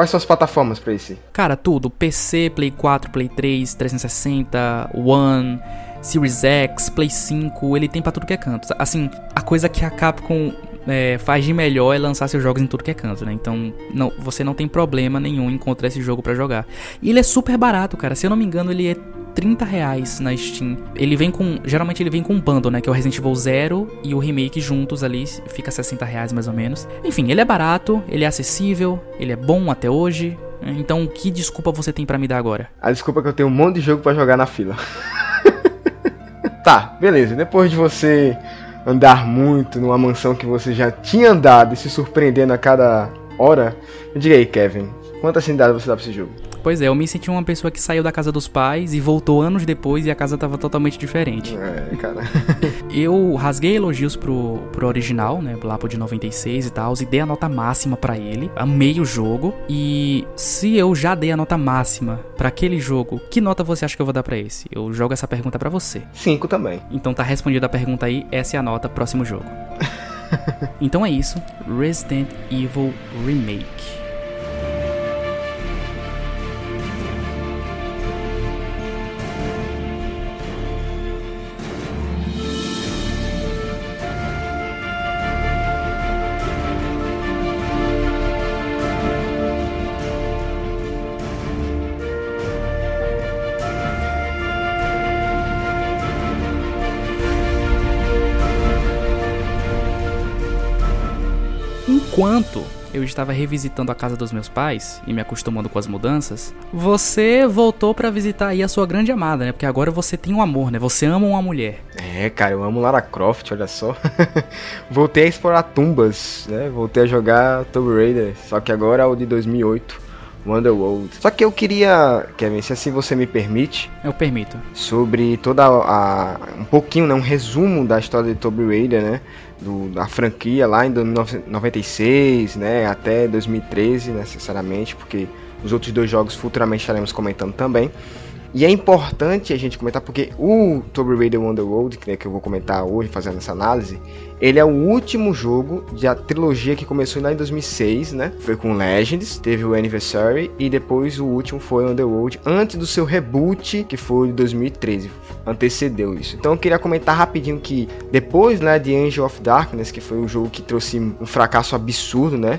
Quais são as plataformas para esse? Cara, tudo. PC, Play 4, Play 3, 360, One, Series X, Play 5, ele tem pra tudo que é canto. Assim, a coisa que a Capcom é, faz de melhor é lançar seus jogos em tudo que é canto, né? Então não, você não tem problema nenhum em encontrar esse jogo para jogar. E ele é super barato, cara. Se eu não me engano, ele é 30 reais na Steam. Ele vem com. Geralmente ele vem com um bundle, né? Que é o Resident Evil 0 e o remake juntos ali. Fica 60 reais mais ou menos. Enfim, ele é barato, ele é acessível, ele é bom até hoje. Então, que desculpa você tem para me dar agora? A desculpa é que eu tenho um monte de jogo para jogar na fila. tá, beleza. Depois de você andar muito numa mansão que você já tinha andado e se surpreendendo a cada hora, me diga aí, Kevin, quantas cidades você dá pra esse jogo? Pois é, eu me senti uma pessoa que saiu da casa dos pais e voltou anos depois e a casa tava totalmente diferente. É, cara. eu rasguei elogios pro, pro original, né? Lá pro de 96 e tal, e dei a nota máxima para ele. Amei o jogo. E se eu já dei a nota máxima para aquele jogo, que nota você acha que eu vou dar para esse? Eu jogo essa pergunta para você. Cinco também. Então tá respondida a pergunta aí, essa é a nota, próximo jogo. então é isso, Resident Evil Remake. Eu estava revisitando a casa dos meus pais e me acostumando com as mudanças, você voltou para visitar aí a sua grande amada, né? Porque agora você tem um amor, né? Você ama uma mulher. É, cara, eu amo Lara Croft, olha só. Voltei a explorar tumbas, né? Voltei a jogar Tomb Raider, só que agora é o de 2008. Wonderworld. Só que eu queria, Kevin, se assim você me permite. Eu permito. Sobre toda a. um pouquinho, né? Um resumo da história de Tomb Raider, né? Do, da franquia lá em 96, né? Até 2013, necessariamente, porque os outros dois jogos futuramente estaremos comentando também. E é importante a gente comentar porque o Tomb Raider Wonderworld, que, né, que eu vou comentar hoje fazendo essa análise, ele é o último jogo da trilogia que começou lá em 2006, né? Foi com Legends, teve o Anniversary e depois o último foi Underworld, antes do seu reboot, que foi de 2013, antecedeu isso. Então eu queria comentar rapidinho que depois, né, de Angel of Darkness, que foi o jogo que trouxe um fracasso absurdo, né?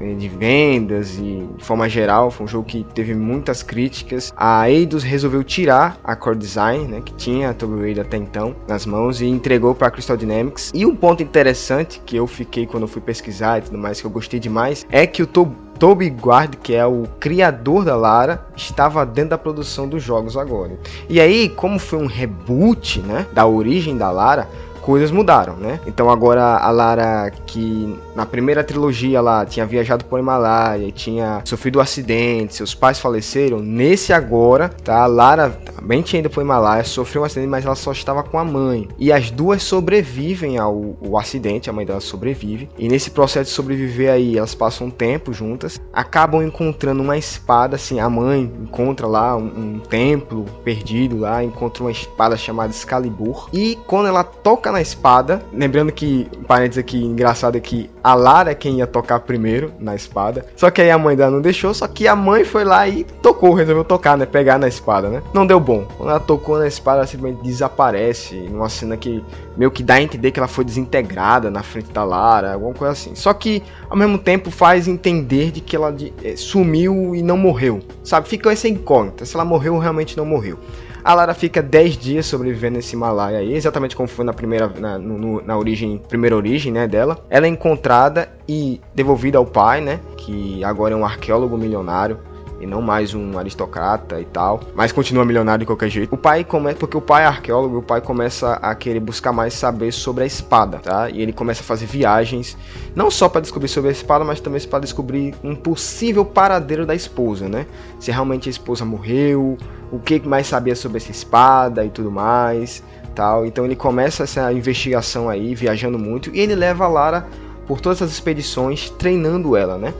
Eh, de vendas e de forma geral, foi um jogo que teve muitas críticas. A Eidos resolveu tirar a Core Design, né, que tinha a Tomb Raider até então nas mãos e entregou para a Crystal Dynamics. E um ponto interessante que eu fiquei quando eu fui pesquisar e tudo mais que eu gostei demais é que o Toby Guard, que é o criador da Lara, estava dentro da produção dos jogos agora. E aí, como foi um reboot, né, da origem da Lara, coisas mudaram, né? Então agora a Lara, que na primeira trilogia lá tinha viajado por Himalaia e tinha sofrido um acidente, seus pais faleceram, nesse agora, tá? A Lara também tinha ido pro Himalaia, sofreu um acidente, mas ela só estava com a mãe. E as duas sobrevivem ao, ao acidente, a mãe dela sobrevive. E nesse processo de sobreviver aí, elas passam um tempo juntas, acabam encontrando uma espada, assim, a mãe encontra lá um, um templo perdido lá, encontra uma espada chamada Excalibur. E quando ela toca na na espada. Lembrando que, parênteses aqui, engraçado é que a Lara é quem ia tocar primeiro na espada. Só que aí a mãe dela não deixou, só que a mãe foi lá e tocou, resolveu tocar, né? Pegar na espada, né? Não deu bom. Quando ela tocou na espada, ela simplesmente desaparece. Numa cena que meio que dá a entender que ela foi desintegrada na frente da Lara, alguma coisa assim. Só que, ao mesmo tempo, faz entender de que ela de, é, sumiu e não morreu. Sabe? Fica essa incógnita. Se ela morreu ou realmente não morreu. A Lara fica 10 dias sobrevivendo nesse Himalaia aí, exatamente como foi na primeira na, no, na origem, primeira origem, né, dela. Ela é encontrada e devolvida ao pai, né, que agora é um arqueólogo milionário e não mais um aristocrata e tal, mas continua milionário de qualquer jeito. O pai começa, porque o pai é arqueólogo, o pai começa a querer buscar mais saber sobre a espada, tá? E ele começa a fazer viagens, não só para descobrir sobre a espada, mas também para descobrir um possível paradeiro da esposa, né? Se realmente a esposa morreu, o que mais sabia sobre essa espada e tudo mais, tal. Então ele começa essa investigação aí, viajando muito, e ele leva a Lara por todas as expedições, treinando ela, né?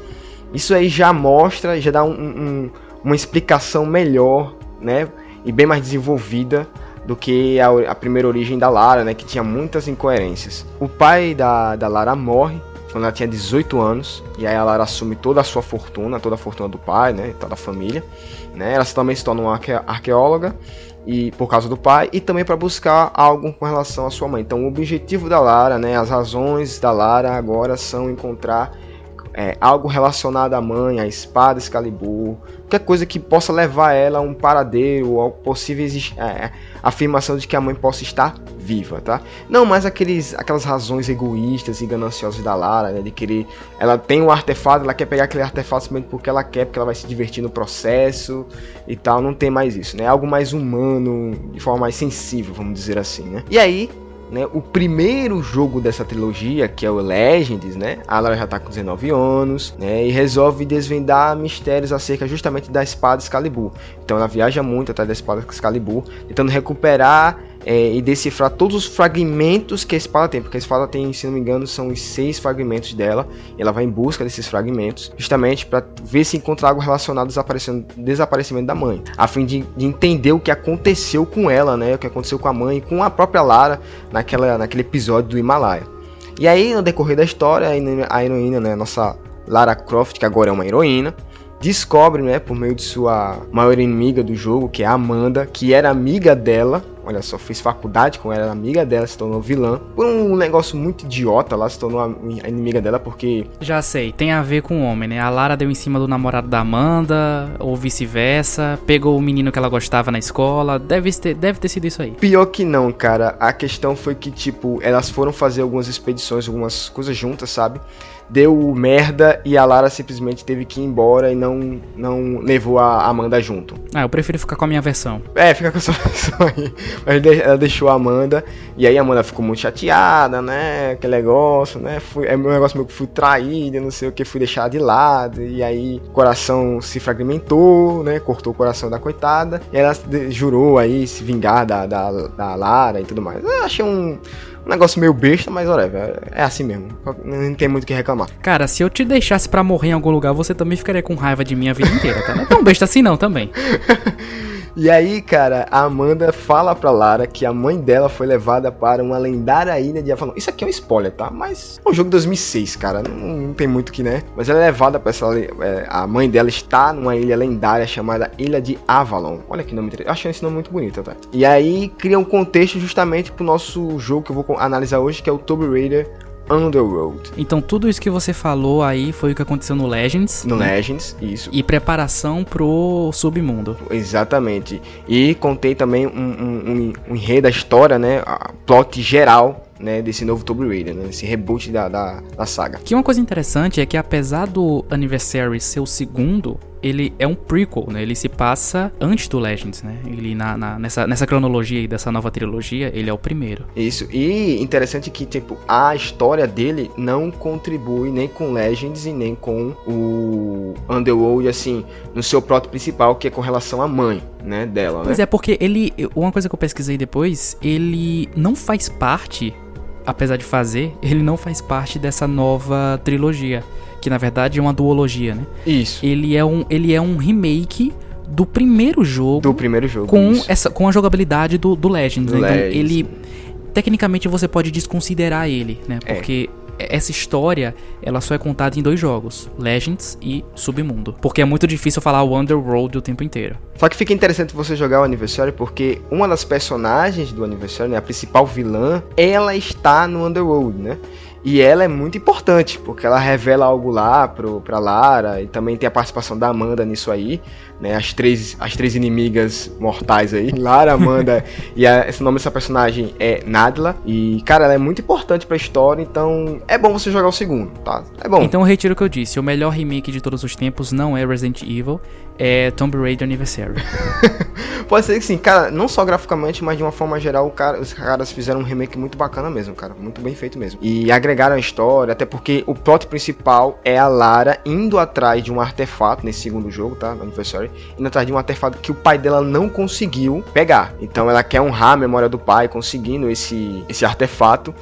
Isso aí já mostra, já dá um, um, uma explicação melhor, né? E bem mais desenvolvida do que a, a, primeira origem da Lara, né? Que tinha muitas incoerências. O pai da, da Lara morre quando ela tinha 18 anos, e aí a Lara assume toda a sua fortuna, toda a fortuna do pai, né? Toda a família. Né? Ela também se torna uma arque arqueóloga e por causa do pai e também para buscar algo com relação à sua mãe. Então, o objetivo da Lara, né, as razões da Lara agora são encontrar é, algo relacionado à mãe, à espada Excalibur, qualquer coisa que possa levar ela a um paradeiro ou possível é, afirmação de que a mãe possa estar viva, tá? Não mais aqueles, aquelas razões egoístas e gananciosas da Lara, né, de querer, ela tem um artefato, ela quer pegar aquele artefato simplesmente porque ela quer, porque ela vai se divertir no processo e tal, não tem mais isso, né? É algo mais humano, de forma mais sensível, vamos dizer assim, né? E aí, né, o primeiro jogo dessa trilogia, que é o Legends, né? Lara já tá com 19 anos, né? E resolve desvendar mistérios acerca justamente da espada Excalibur. Então ela viaja muito atrás da espada Excalibur, tentando recuperar é, e decifrar todos os fragmentos que a espada tem, porque a espada tem, se não me engano, são os seis fragmentos dela. ela vai em busca desses fragmentos, justamente para ver se encontra algo relacionado ao desaparecimento da mãe, a fim de, de, entender o que aconteceu com ela, né? O que aconteceu com a mãe e com a própria Lara naquela, naquele episódio do Himalaia. E aí, no decorrer da história, a heroína, né, nossa Lara Croft, que agora é uma heroína, descobre, né, por meio de sua maior inimiga do jogo, que é a Amanda, que era amiga dela, Olha só, fez faculdade com ela, amiga dela, se tornou vilã. Por um negócio muito idiota, ela se tornou a inimiga dela porque. Já sei, tem a ver com o homem, né? A Lara deu em cima do namorado da Amanda, ou vice-versa, pegou o menino que ela gostava na escola. Deve ter, deve ter sido isso aí. Pior que não, cara. A questão foi que, tipo, elas foram fazer algumas expedições, algumas coisas juntas, sabe? Deu merda e a Lara simplesmente teve que ir embora e não, não levou a Amanda junto. Ah, eu prefiro ficar com a minha versão. É, fica com a sua versão aí. Mas ela deixou a Amanda e aí a Amanda ficou muito chateada, né? Aquele negócio, né? Fui, é um negócio meio que fui traída, não sei o que, fui deixada de lado. E aí o coração se fragmentou, né? Cortou o coração da coitada. E ela jurou aí se vingar da, da, da Lara e tudo mais. Eu achei um um negócio meio besta, mas whatever. É assim mesmo. Não tem muito o que reclamar. Cara, se eu te deixasse para morrer em algum lugar, você também ficaria com raiva de mim a vida inteira, tá? Não é tão besta assim não, também. E aí, cara, a Amanda fala pra Lara que a mãe dela foi levada para uma lendária ilha de Avalon. Isso aqui é um spoiler, tá? Mas é um jogo de 2006, cara. Não, não tem muito que, né? Mas ela é levada pra essa. É, a mãe dela está numa ilha lendária chamada Ilha de Avalon. Olha que nome. Achei esse nome muito bonito, tá? E aí cria um contexto justamente pro nosso jogo que eu vou analisar hoje, que é o Tomb Raider Underworld. Então tudo isso que você falou aí foi o que aconteceu no Legends. No né? Legends, isso. E preparação pro submundo. Exatamente. E contei também um, um, um, um enredo da história, né? A plot geral né, desse novo Tomb Raider, né, esse reboot da, da, da, saga. Que uma coisa interessante é que apesar do Anniversary ser o segundo, ele é um prequel, né? Ele se passa antes do Legends, né? Ele na, na, nessa, nessa cronologia aí dessa nova trilogia, ele é o primeiro. Isso. E interessante que, tipo, a história dele não contribui nem com Legends e nem com o Underworld, assim, no seu plot principal, que é com relação à mãe, né, dela, Pois né? é, porque ele... Uma coisa que eu pesquisei depois, ele não faz parte apesar de fazer, ele não faz parte dessa nova trilogia, que na verdade é uma duologia, né? Isso. Ele é um, ele é um remake do primeiro jogo. Do primeiro jogo. Com, essa, com a jogabilidade do, do Legends. Né? Então, ele tecnicamente você pode desconsiderar ele, né? É. Porque essa história, ela só é contada em dois jogos, Legends e Submundo. Porque é muito difícil falar o Underworld o tempo inteiro. Só que fica interessante você jogar o Anniversary porque uma das personagens do Anniversary, né, a principal vilã, ela está no Underworld, né? E ela é muito importante, porque ela revela algo lá pro, pra Lara, e também tem a participação da Amanda nisso aí, né? As três, as três inimigas mortais aí. Lara, Amanda e a, esse nome dessa personagem é Nadla. E, cara, ela é muito importante pra história, então é bom você jogar o segundo, tá? É bom. Então eu retiro o que eu disse. O melhor remake de todos os tempos não é Resident Evil, é Tomb Raider Anniversary. Pode ser que sim, cara, não só graficamente, mas de uma forma geral, cara, os caras fizeram um remake muito bacana mesmo, cara. Muito bem feito mesmo. E agregaram a história, até porque o plot principal é a Lara indo atrás de um artefato nesse segundo jogo, tá? Anniversary. Indo atrás de um artefato que o pai dela não conseguiu pegar. Então ela quer honrar a memória do pai, conseguindo esse, esse artefato.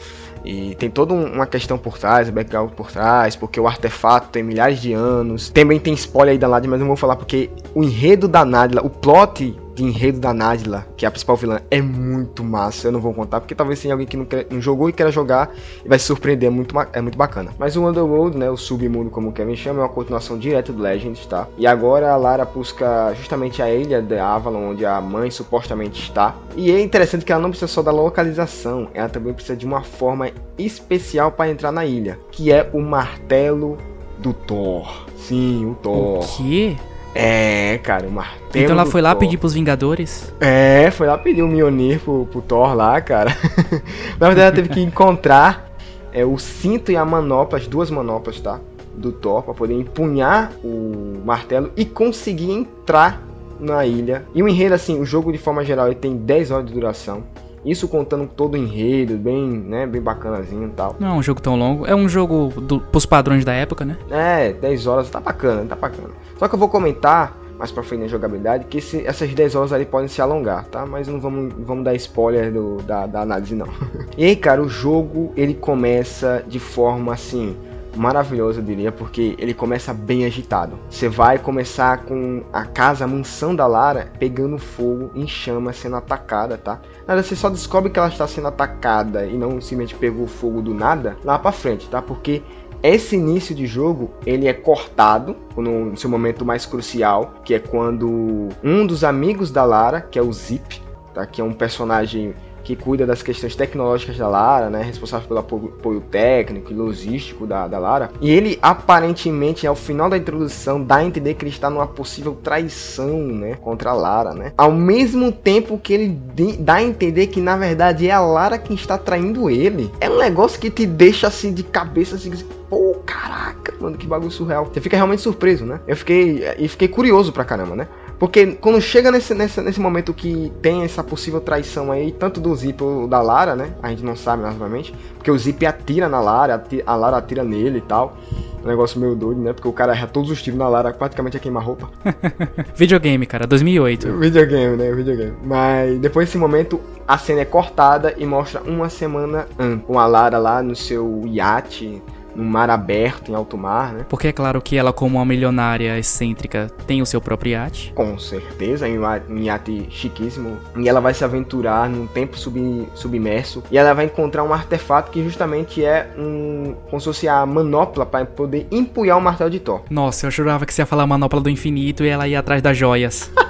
E tem toda um- uma questão por trás, background por trás, porque o artefato tem milhares de anos. Também tem spoiler aí da Nadla, mas não vou falar porque o enredo da Nadla, o plot de enredo da Nadla, que é a principal vilã, é muito massa. Eu não vou contar, porque talvez tenha alguém que não, quer- não jogou e queira jogar e vai se surpreender, é muito, é muito bacana. Mas o Underworld, né, o submundo como o Kevin chama, é uma continuação direta do Legends, tá? E agora a Lara busca justamente a ilha de Avalon, onde a mãe supostamente está. E é interessante que ela não precisa só da localização, ela também precisa de uma forma especial para entrar na ilha, que é o martelo do Thor. Sim, o Thor. O quê? É, cara, o martelo Então ela foi lá Thor. pedir pros Vingadores? É, foi lá pedir o Mjolnir pro, pro Thor lá, cara. Na verdade, ela teve que encontrar é, o cinto e a manopla, as duas manoplas, tá? Do Thor, pra poder empunhar o martelo e conseguir entrar na ilha. E o enredo, assim, o jogo de forma geral, ele tem 10 horas de duração. Isso contando todo o enredo, bem, né, bem bacanazinho e tal. Não é um jogo tão longo. É um jogo do, pros padrões da época, né? É, 10 horas tá bacana, tá bacana. Só que eu vou comentar mais pra frente na jogabilidade que esse- essas 10 horas ali podem se alongar, tá? Mas não vamos, vamos dar spoiler do- da, da análise não. e aí, cara, o jogo ele começa de forma assim maravilhosa, eu diria, porque ele começa bem agitado. Você vai começar com a casa, a mansão da Lara pegando fogo, em chamas, sendo atacada, tá? Nada, você só descobre que ela está sendo atacada e não simplesmente pegou fogo do nada lá pra frente, tá? Porque esse início de jogo, ele é cortado no seu momento mais crucial, que é quando um dos amigos da Lara, que é o Zip, tá? Que é um personagem que cuida das questões tecnológicas da Lara, né? Responsável pelo apoio, técnico e logístico da, da Lara. E ele, aparentemente, ao final da introdução, dá a entender que ele está numa possível traição, né? Contra a Lara, né? Ao mesmo tempo que ele dá a entender que, na verdade, é a Lara quem está traindo ele. É um negócio que te deixa, assim, de cabeça, assim, pô, caraca, mano, que bagulho surreal. Você fica realmente surpreso, né? Eu fiquei, e fiquei curioso pra caramba, né? Porque quando chega nesse, nesse, nesse momento que tem essa possível traição aí, tanto do Zip ou da Lara, né? A gente não sabe, novamente. Porque o Zip atira na Lara, ati- a Lara atira nele e tal. Um negócio meio doido, né? Porque o cara erra todos os tiros na Lara, praticamente a queima-roupa. Videogame, cara, 2008. Videogame, né? Videogame. Mas depois desse momento, a cena é cortada e mostra uma semana antes. Com a Lara lá no seu iate, no mar aberto, em alto mar, né? Porque é claro que ela, como uma milionária excêntrica, tem o seu próprio iate. Com certeza, um um iate chiquíssimo. E ela vai se aventurar num tempo sub- submerso. E ela vai encontrar um artefato que justamente é um. como se fosse a manopla para poder empunhar o martelo de Thor. Nossa, eu jurava que você ia falar manopla do infinito e ela ia atrás das joias.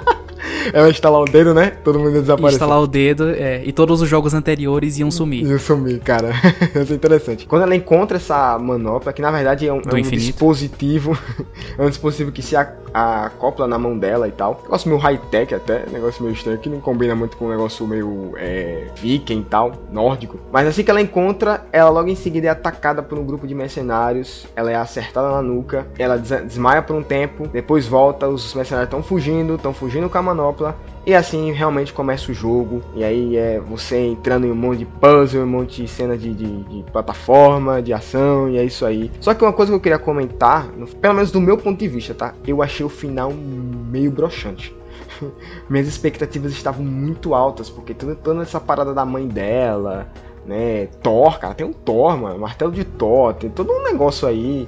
Ela instalar o dedo, né? Todo mundo desaparece. instalar o dedo, é, e todos os jogos anteriores iam sumir. E eu sumi, cara. Isso é interessante. Quando ela encontra essa manopla, que na verdade é um, é um dispositivo. é um dispositivo que se acopla na mão dela e tal. Negócio meio high-tech até, negócio meio estranho, que não combina muito com um negócio meio é, viking e tal, nórdico. Mas assim que ela encontra, ela logo em seguida é atacada por um grupo de mercenários. Ela é acertada na nuca, ela des- desmaia por um tempo, depois volta, os mercenários estão fugindo, estão fugindo com a manopla. E assim realmente começa o jogo. E aí é você entrando em um monte de puzzle, um monte de cena de, de- de plataforma, de ação, e é isso aí. Só que uma coisa que eu queria comentar, pelo menos do meu ponto de vista, tá? Eu achei o final meio broxante. Minhas expectativas estavam muito altas, porque toda essa parada da mãe dela, né? Thor, cara, tem um Thor, mano, martelo de Thor, tem todo um negócio aí.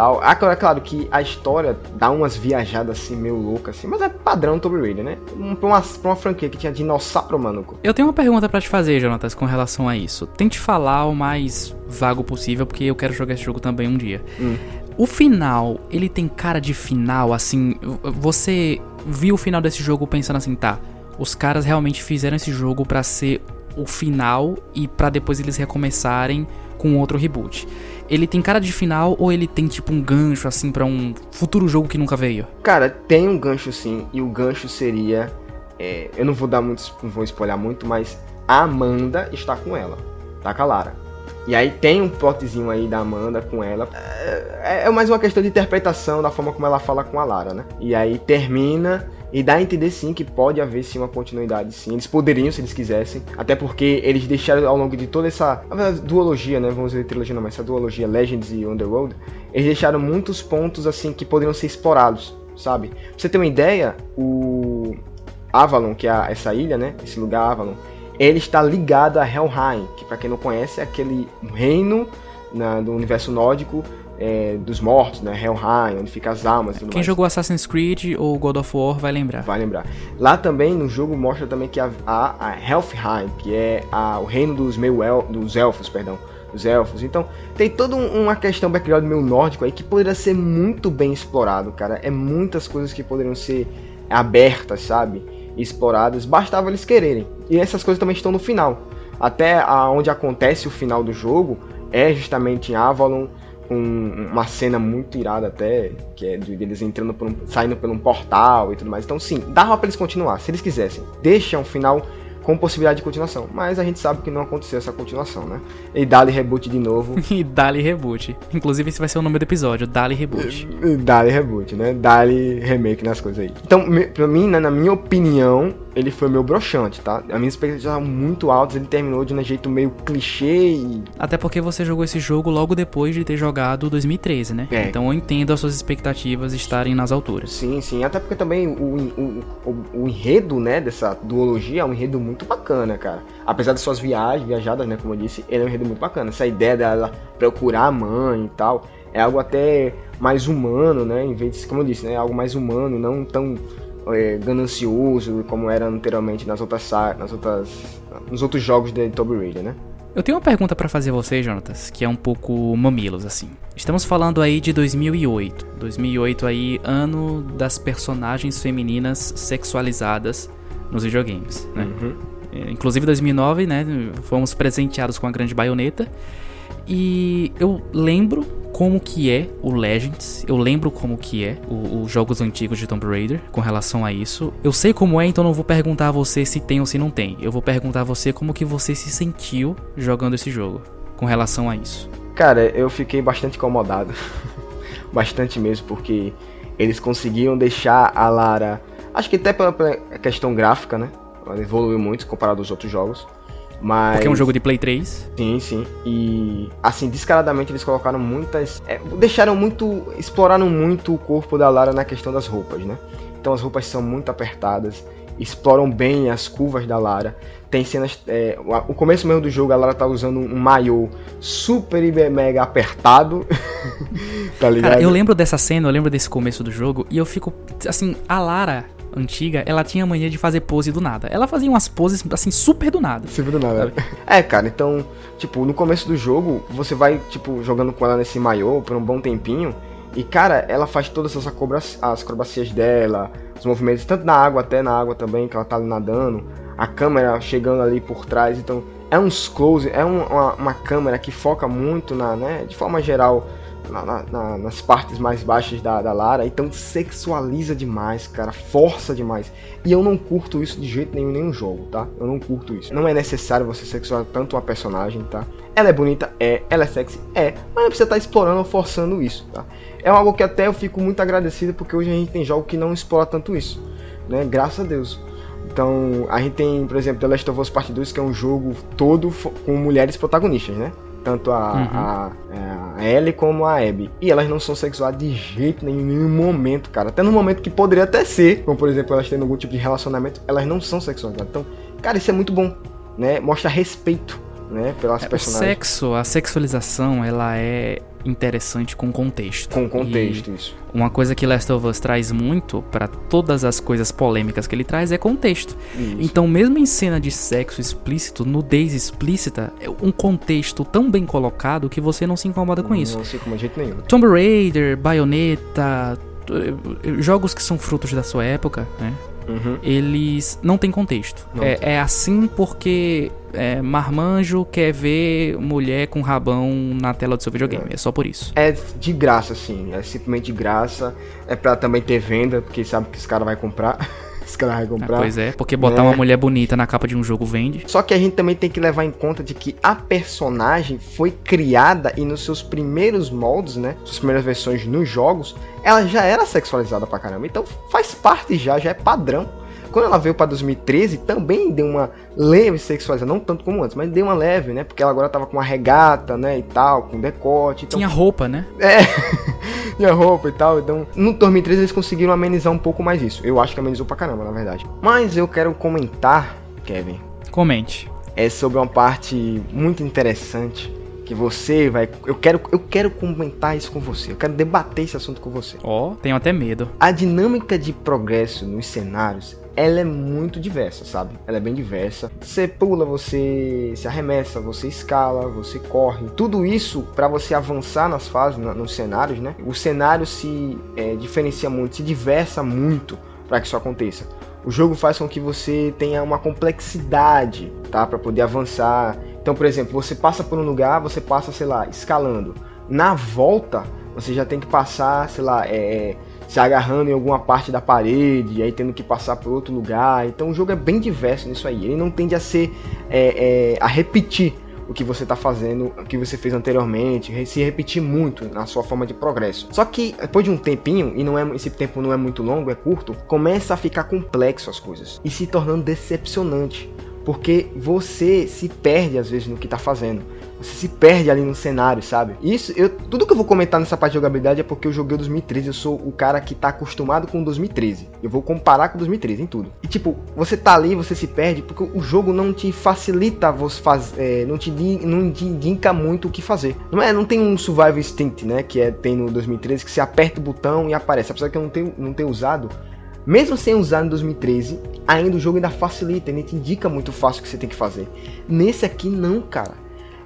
Tal. Ah, é claro que a história dá umas viajadas assim meio loucas assim, mas é padrão Tomb Raider, né? Pra uma, pra uma franquia que tinha dinossauro, manuco. Eu tenho uma pergunta para te fazer, Jonatas, com relação a isso. Tente falar o mais vago possível, porque eu quero jogar esse jogo também um dia. Hum. O final, ele tem cara de final, assim. Você viu o final desse jogo pensando assim, tá? Os caras realmente fizeram esse jogo para ser o final e para depois eles recomeçarem com outro reboot. Ele tem cara de final ou ele tem tipo um gancho assim para um futuro jogo que nunca veio? Cara, tem um gancho sim, e o gancho seria. É, eu não vou dar muito. não vou spoiler muito, mas a Amanda está com ela. Tá com a Lara. E aí tem um plotzinho aí da Amanda com ela. É, é mais uma questão de interpretação da forma como ela fala com a Lara, né? E aí termina e dá a entender sim que pode haver sim uma continuidade sim. Eles poderiam se eles quisessem. Até porque eles deixaram ao longo de toda essa duologia, né? Vamos dizer trilogia não, mas essa duologia Legends e Underworld. Eles deixaram muitos pontos assim que poderiam ser explorados, sabe? Pra você ter uma ideia, o Avalon, que é essa ilha, né? Esse lugar Avalon, ele está ligado a Helheim, que para quem não conhece é aquele reino na, do universo nórdico é, dos mortos, né? Helheim, onde fica as almas. Quem mais. jogou Assassin's Creed ou God of War vai lembrar. Vai lembrar. Lá também no jogo mostra também que a, a, a Helfheim, que é a, o reino dos meio el, dos elfos, perdão, dos elfos. Então tem toda um, uma questão background meio nórdico aí que poderia ser muito bem explorado, cara. É muitas coisas que poderiam ser abertas, sabe? Exploradas. Bastava eles quererem. E essas coisas também estão no final. Até onde acontece o final do jogo é justamente em Avalon com uma cena muito irada até, que é de eles entrando por um, saindo por um portal e tudo mais. Então sim, dava para eles continuar, se eles quisessem. Deixa um final com possibilidade de continuação. Mas a gente sabe que não aconteceu essa continuação, né? E Dali Reboot de novo. e Dali Reboot. Inclusive esse vai ser o nome do episódio, Dali Reboot. Dali Reboot, né? Dali Remake nas coisas aí. Então, pra mim, né, na minha opinião, ele foi meu broxante, tá? As minhas expectativas estavam muito altas, ele terminou de um jeito meio clichê e... Até porque você jogou esse jogo logo depois de ter jogado 2013, né? É. Então eu entendo as suas expectativas estarem nas alturas. Sim, sim. Até porque também o, o, o, o enredo, né, dessa duologia é um enredo muito bacana, cara. Apesar de suas viagens, viajadas, né, como eu disse, ele é um enredo muito bacana. Essa ideia dela procurar a mãe e tal, é algo até mais humano, né? Em vez de, como eu disse, né, algo mais humano, não tão é, ganancioso como era anteriormente nas outras nas outras nos outros jogos de Tomb Raider, né? Eu tenho uma pergunta para fazer a você, Jonatas, que é um pouco mamilos assim. Estamos falando aí de 2008. 2008 aí, ano das personagens femininas sexualizadas nos videogames, né? Uhum. É, inclusive 2009, né, fomos presenteados com a grande baioneta. E eu lembro como que é o Legends, eu lembro como que é os jogos antigos de Tomb Raider com relação a isso. Eu sei como é, então não vou perguntar a você se tem ou se não tem. Eu vou perguntar a você como que você se sentiu jogando esse jogo com relação a isso. Cara, eu fiquei bastante incomodado. bastante mesmo, porque eles conseguiam deixar a Lara. Acho que até pela questão gráfica, né? Ela evoluiu muito comparado aos outros jogos. Mas... Porque é um jogo de Play 3. Sim, sim. E, assim, descaradamente eles colocaram muitas. É, deixaram muito. Exploraram muito o corpo da Lara na questão das roupas, né? Então as roupas são muito apertadas. Exploram bem as curvas da Lara. Tem cenas. É, o começo mesmo do jogo, a Lara tá usando um maiô super mega apertado. tá ligado? Cara, eu lembro dessa cena, eu lembro desse começo do jogo. E eu fico. Assim, a Lara antiga, ela tinha a mania de fazer pose do nada. Ela fazia umas poses, assim, super do nada. Super do nada. É, cara, então, tipo, no começo do jogo, você vai, tipo, jogando com ela nesse maiô por um bom tempinho. E, cara, ela faz todas as, as acrobacias dela, os movimentos, tanto na água até na água também, que ela tá ali nadando. A câmera chegando ali por trás, então é uns close, é um, uma, uma câmera que foca muito na, né, de forma geral, na, na, nas partes mais baixas da, da Lara, então sexualiza demais, cara, força demais. E eu não curto isso de jeito nenhum nenhum jogo, tá? Eu não curto isso. Não é necessário você sexualizar tanto uma personagem, tá? Ela é bonita, é. Ela é sexy, é. Mas não precisa estar tá explorando ou forçando isso, tá? É algo que até eu fico muito agradecido porque hoje a gente tem jogo que não explora tanto isso, né? Graças a Deus. Então, a gente tem, por exemplo, The Last of Us Part 2, que é um jogo todo com mulheres protagonistas, né? Tanto a, uhum. a, a, Ellie como a Abby. E elas não são sexuais de jeito nenhum, em nenhum momento, cara. Até no momento que poderia até ser, como por exemplo, elas tendo algum tipo de relacionamento, elas não são sexuais. Então, cara, isso é muito bom, né? Mostra respeito, né, pelas é, personagens. O sexo, a sexualização, ela é interessante com contexto. Com contexto, E isso. uma coisa que Last of Us traz muito pra todas as coisas polêmicas que ele traz é contexto. Isso. Então, mesmo em cena de sexo explícito, nudez explícita, é um contexto tão bem colocado que você não se incomoda com isso. Não sei como de jeito nenhum. Tomb Raider, Bayonetta, t- jogos que são frutos da sua época, né? Uhum. Eles não têm contexto. Não é, tem. é assim porque é, marmanjo quer ver mulher com rabão na tela do seu videogame. É só por isso. É de graça, assim. É simplesmente de graça. É pra também ter venda, porque sabe que os caras vão comprar. os caras vão Ah, comprar. pois é, porque botar É. uma mulher bonita na capa de um jogo vende. Só que a gente também tem que levar em conta de que a personagem foi criada e nos seus primeiros moldes, né? Suas primeiras versões nos jogos, ela já era sexualizada pra caramba. Então faz parte já, já é padrão. Quando ela veio pra 2013, também deu uma leve sexualização, não tanto como antes, mas deu uma leve, né? Porque ela agora tava com uma regata, né? E tal, com decote. Então Tinha roupa, né? é, tinha roupa e tal. Então, no 2013 eles conseguiram amenizar um pouco mais isso. Eu acho que amenizou pra caramba, na verdade. Mas eu quero comentar, Kevin, Comente. é sobre uma parte muito interessante que você vai. Eu quero, eu quero comentar isso com você. Eu quero debater esse assunto com você. Ó, tenho até medo. A dinâmica de progresso nos cenários, ela é muito diversa, sabe? Ela é bem diversa. Você pula, você se arremessa, você escala, você corre. Tudo isso para você avançar nas fases, na- nos cenários, né? O cenário se é, diferencia muito, se diversa muito para que isso aconteça. O jogo faz com que você tenha uma complexidade, tá? Para poder avançar. Então, por exemplo, você passa por um lugar, você passa, sei lá, escalando. Na volta, você já tem que passar, sei lá, é, se agarrando em alguma parte da parede, e aí tendo que passar por outro lugar. Então o jogo é bem diverso nisso aí. Ele não tende a ser. é, é, a repetir o que você está fazendo, o que você fez anteriormente, se repetir muito na sua forma de progresso. Só que depois de um tempinho, e não é esse tempo não é muito longo, é curto, começa a ficar complexo as coisas e se tornando decepcionante, porque você se perde às vezes no que está fazendo. Você se perde ali no cenário, sabe? Isso, eu, tudo que eu vou comentar nessa parte de jogabilidade é porque eu joguei o 2013, eu sou o cara que tá acostumado com o 2013. Eu vou comparar com o 2013 em tudo. E tipo, você tá ali, você se perde porque o jogo não te facilita você faz, é, não te não te indica muito o que fazer. Não é, não tem um survival instinct, né, que é tem no 2013 que você aperta o botão e aparece. Apesar que eu não tenho não tenho usado, mesmo sem usar em 2013, ainda o jogo ainda facilita, ele te indica muito fácil o que você tem que fazer. Nesse aqui não, cara.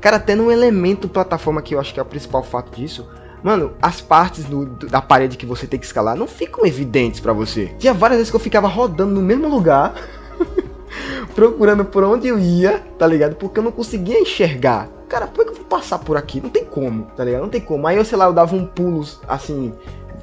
Cara, até no elemento plataforma que eu acho que é o principal fato disso. Mano, as partes do- da parede que você tem que escalar não ficam evidentes pra você. Tinha várias vezes que eu ficava rodando no mesmo lugar, procurando por onde eu ia, tá ligado? Porque eu não conseguia enxergar. Cara, por que eu vou passar por aqui? Não tem como, tá ligado? Não tem como. Aí eu, sei lá, eu dava um pulo, assim,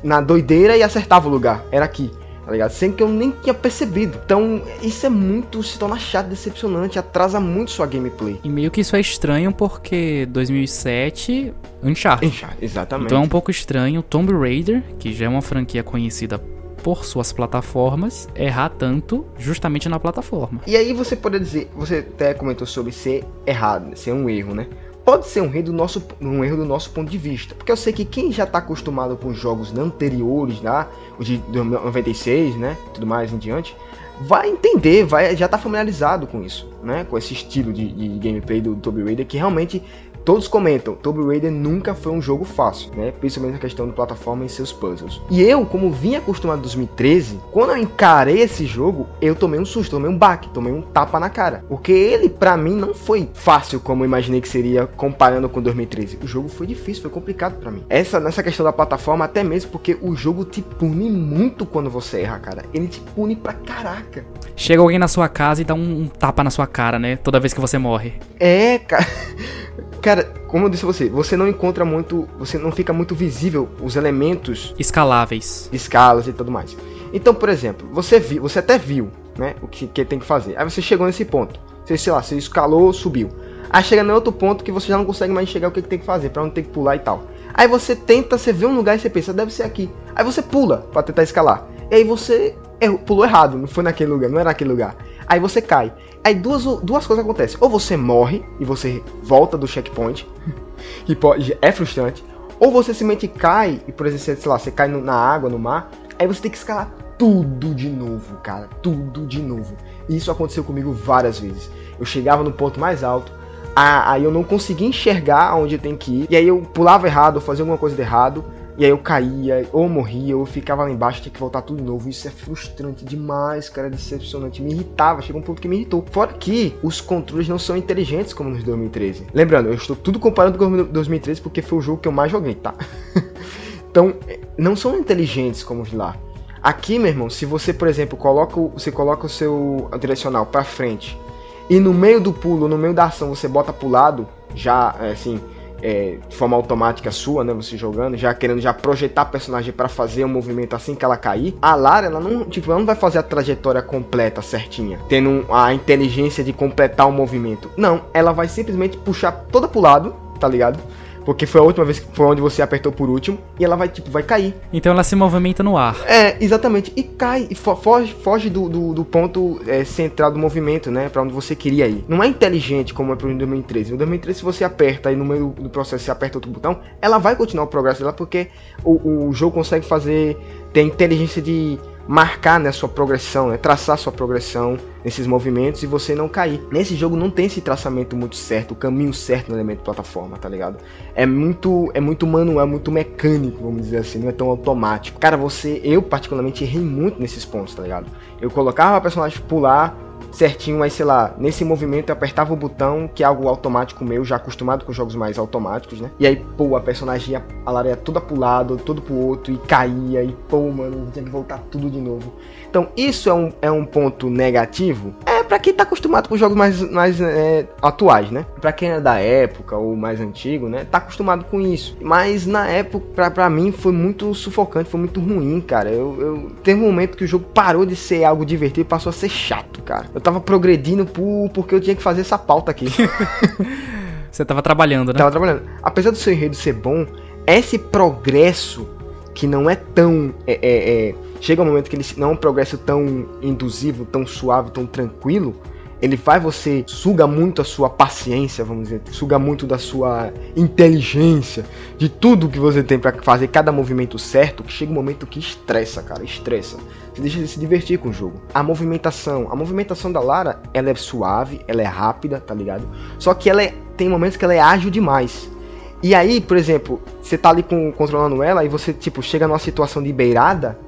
na doideira e acertava o lugar. Era aqui, tá ligado? Sem que eu nem tinha percebido. Então, isso é muito, se torna chato, decepcionante, atrasa muito sua gameplay. E meio que isso é estranho porque 2007, Uncharted. Enxar, exatamente. Então é um pouco estranho Tomb Raider, que já é uma franquia conhecida por suas plataformas, errar tanto justamente na plataforma. E aí você pode dizer, você até comentou sobre ser errado, ser um erro, né? Pode ser um erro do nosso, um erro do nosso ponto de vista, porque eu sei que quem já está acostumado com jogos anteriores, né, os de 96, né, tudo mais em diante, vai entender, vai já tá familiarizado com isso, né, com esse estilo de, de gameplay do Tomb Raider que realmente Todos comentam, Tomb Raider nunca foi um jogo fácil, né? Principalmente na questão de plataforma e seus puzzles. E eu, como vim acostumado em 2013, quando eu encarei esse jogo, eu tomei um susto, tomei um baque, tomei um tapa na cara. Porque ele, pra mim, não foi fácil como eu imaginei que seria comparando com 2013. O jogo foi difícil, foi complicado pra mim. Essa, nessa questão da plataforma, até mesmo porque o jogo te pune muito quando você erra, cara. Ele te pune pra caraca. Chega alguém na sua casa e dá um, um tapa na sua cara, né? Toda vez que você morre. É, cara. Cara, como eu disse a você, você não encontra muito. Você não fica muito visível os elementos Escaláveis. escalas e tudo mais. Então, por exemplo, você viu, você até viu, né? O que, que tem que fazer. Aí você chegou nesse ponto. Você, sei lá, você escalou, subiu. Aí chega no outro ponto que você já não consegue mais enxergar o que, que tem que fazer, pra onde tem que pular e tal. Aí você tenta, você vê um lugar e você pensa, deve ser aqui. Aí você pula pra tentar escalar. E aí você errou- pulou errado, não foi naquele lugar, não era naquele lugar. Aí você cai. Aí duas, duas coisas acontecem. Ou você morre e você volta do checkpoint, que pode, é frustrante. Ou você simplesmente cai e, por exemplo, sei lá, você cai no- na água, no mar. Aí você tem que escalar tudo de novo, cara. Tudo de novo. E isso aconteceu comigo várias vezes. Eu chegava no ponto mais alto, aí eu não conseguia enxergar onde tem que ir. E aí eu pulava errado, fazia alguma coisa de errado. E aí eu caía, ou morria, ou ficava lá embaixo, tinha que voltar tudo de novo. Isso é frustrante demais, cara, é decepcionante. Me irritava, chegou um ponto que me irritou. Fora que os controles não são inteligentes como nos 2013. Lembrando, eu estou tudo comparando com 2013 porque foi o jogo que eu mais joguei, tá? então, não são inteligentes como os lá. Aqui, meu irmão, se você, por exemplo, coloca, você coloca o seu direcional para frente e no meio do pulo, no meio da ação, você bota pro lado, já é, assim, é, de forma automática sua, né? Você jogando, já querendo já projetar a personagem para fazer um movimento assim que ela cair. A Lara, ela não, tipo, ela não vai fazer a trajetória completa certinha, tendo a inteligência de completar o movimento. Não, ela vai simplesmente puxar toda pro lado, tá ligado? Porque foi a última vez que foi onde você apertou por último. E ela vai, tipo, vai cair. Então ela se movimenta no ar. É, exatamente. E cai. E foge, foge do, do, do ponto é, central do movimento, né? Pra onde você queria ir. Não é inteligente como é pro 2013. No 2013, se você aperta aí no meio do processo, você aperta outro botão, ela vai continuar o progresso dela porque o, o jogo consegue fazer. Tem inteligência de marcar né, sua progressão, né, traçar sua progressão nesses movimentos e você não cair. Nesse jogo não tem esse traçamento muito certo, o caminho certo no elemento plataforma, tá ligado? É muito é muito manual, muito mecânico, vamos dizer assim, não é tão automático. Cara, você, eu particularmente errei muito nesses pontos, tá ligado? Eu colocava a personagem pular certinho, mas sei lá, nesse movimento eu apertava o botão, que é algo automático meu, já acostumado com jogos mais automáticos, né? E aí, pô, a personagem a Lara ia toda pro lado, todo pro outro, e caía, e pô, mano, tinha que voltar tudo de novo. Então, isso é um, é um ponto negativo? É para quem tá acostumado com jogos mais, mais é, atuais, né? Pra quem é da época ou mais antigo, né? Tá acostumado com isso. Mas na época, pra, pra mim, foi muito sufocante, foi muito ruim, cara. Eu, eu teve um momento que o jogo parou de ser algo divertido e passou a ser chato, cara. Eu tava progredindo por, porque eu tinha que fazer essa pauta aqui. Você tava trabalhando, né? Tava trabalhando. Apesar do seu enredo ser bom, esse progresso que não é tão. É, é, é, chega um momento que ele não é um progresso tão induzivo, tão suave, tão tranquilo. Ele faz você. suga muito a sua paciência, vamos dizer. Suga muito da sua inteligência. De tudo que você tem para fazer cada movimento certo. Que chega um momento que estressa, cara. Estressa. Você deixa de se divertir com o jogo. A movimentação. A movimentação da Lara, ela é suave, ela é rápida, tá ligado? Só que ela é, tem momentos que ela é ágil demais. E aí, por exemplo, você tá ali com, controlando ela e você, tipo, chega numa situação de beirada,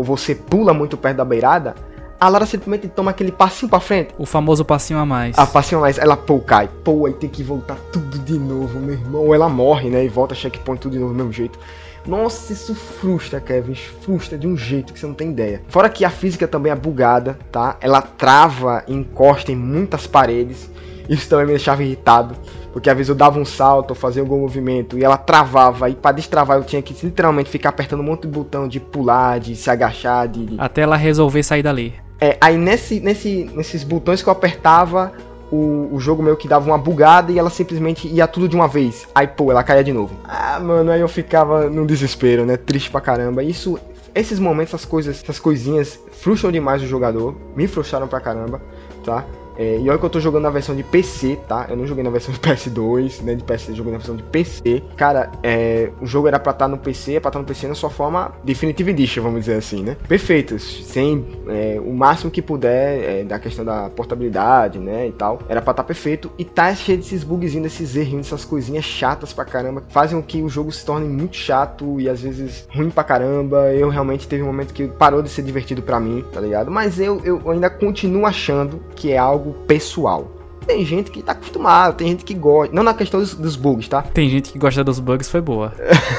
ou você pula muito perto da beirada, a Lara simplesmente toma aquele passinho pra frente. O famoso passinho a mais. A passinho a mais, ela pô, cai. Pô, aí tem que voltar tudo de novo, meu irmão. Ou ela morre, né? E volta checkpoint tudo de novo do mesmo jeito. Nossa, isso frustra, Kevin. Frustra de um jeito que você não tem ideia. Fora que a física também é bugada, tá? Ela trava e encosta em muitas paredes. Isso também me deixava irritado. Porque às vezes eu dava um salto, fazia algum movimento e ela travava. E para destravar eu tinha que literalmente ficar apertando um monte de botão de pular, de se agachar, de. Até ela resolver sair dali. É, aí nesse, nesse, nesses botões que eu apertava, o, o jogo meio que dava uma bugada e ela simplesmente ia tudo de uma vez. Aí, pô, ela caía de novo. Ah, mano, aí eu ficava no desespero, né? Triste pra caramba. Isso, esses momentos, essas coisas, essas coisinhas frustram demais o jogador. Me frustraram pra caramba, tá? É, e olha que eu tô jogando na versão de PC, tá? Eu não joguei na versão de PS2, né? De PS, eu joguei na versão de PC. Cara, é, o jogo era pra estar tá no PC, é pra estar tá no PC na sua forma Definitive Edition, vamos dizer assim, né? Perfeitos, sem é, o máximo que puder é, da questão da portabilidade, né? E tal. Era pra estar tá perfeito. E tá cheio desses bugzinhos, desses errinhos, dessas coisinhas chatas pra caramba. Fazem com que o jogo se torne muito chato e às vezes ruim pra caramba. Eu realmente teve um momento que parou de ser divertido pra mim, tá ligado? Mas eu, eu ainda continuo achando que é algo pessoal. Tem gente que tá acostumado, tem gente que gosta. Não na questão dos, dos bugs, tá? Tem gente que gosta dos bugs, foi boa.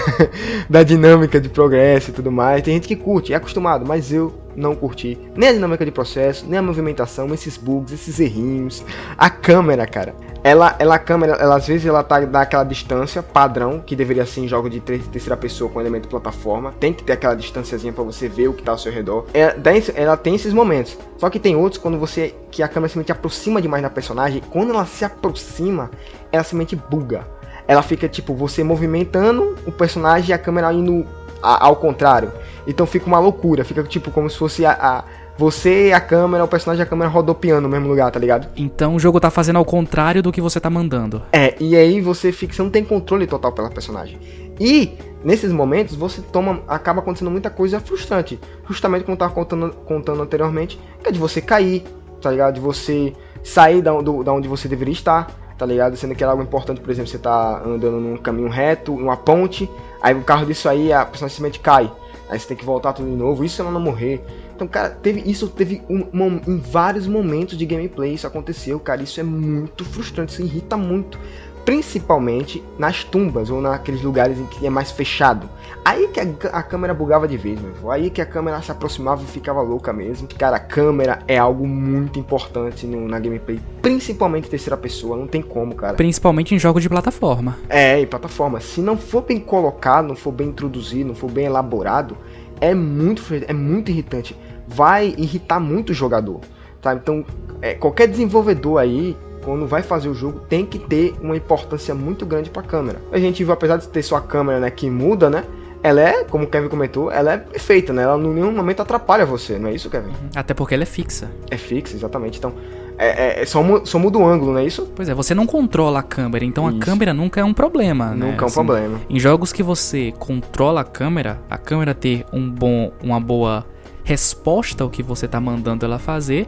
da dinâmica de progresso e tudo mais. Tem gente que curte, é acostumado, mas eu não curti. Nem a dinâmica de processo, nem a movimentação, esses bugs, esses errinhos. A câmera, cara. Ela, ela a câmera, ela às vezes ela tá daquela distância padrão que deveria ser em jogo de terceira pessoa com elemento plataforma. Tem que ter aquela distânciazinha para você ver o que tá ao seu redor. Ela, ela tem esses momentos. Só que tem outros quando você que a câmera simplesmente aproxima demais da personagem. Quando ela se aproxima, ela simplesmente buga. Ela fica tipo você movimentando o personagem e a câmera indo a, ao contrário. Então fica uma loucura, fica tipo como se fosse a, a você e a câmera, o personagem e a câmera rodopiando no mesmo lugar, tá ligado? Então o jogo tá fazendo ao contrário do que você tá mandando. É, e aí você fica, você não tem controle total pela personagem. E nesses momentos você toma, acaba acontecendo muita coisa frustrante, justamente como eu tava contando, contando anteriormente, que é de você cair, tá ligado? De você sair da, do, da onde você deveria estar, tá ligado? Sendo que era algo importante, por exemplo, você tá andando num caminho reto, numa ponte, aí o carro disso aí, a pessoa simplesmente cai. Aí você tem que voltar tudo de novo, isso ela não morrer. Então, cara, teve, isso teve um, um, em vários momentos de gameplay, isso aconteceu, cara, isso é muito frustrante, isso irrita muito principalmente nas tumbas ou naqueles lugares em que é mais fechado. Aí que a, a, câmera bugava de vez, meu. Aí que a câmera se aproximava e ficava louca mesmo. Cara, a câmera é algo muito importante no, na gameplay, principalmente terceira pessoa, não tem como, cara. Principalmente em jogos de plataforma. É, em plataforma. Se não for bem colocado, não for bem introduzido, não for bem elaborado, é muito é muito irritante. Vai irritar muito o jogador, tá? Então, é, qualquer desenvolvedor aí quando vai fazer o jogo, tem que ter uma importância muito grande para a câmera. A gente viu, apesar de ter sua câmera, né, que muda, né? Ela é, como o Kevin comentou, ela é perfeita, né? Ela em nenhum momento atrapalha você, não é isso, Kevin? Uhum. Até porque ela é fixa. É fixa, exatamente. Então, é, é, é só, só muda o ângulo, não é isso? Pois é, você não controla a câmera, então isso. a câmera nunca é um problema, né? Nunca é um assim, problema. Em jogos que você controla a câmera, a câmera ter um bom, uma boa resposta ao que você está mandando ela fazer,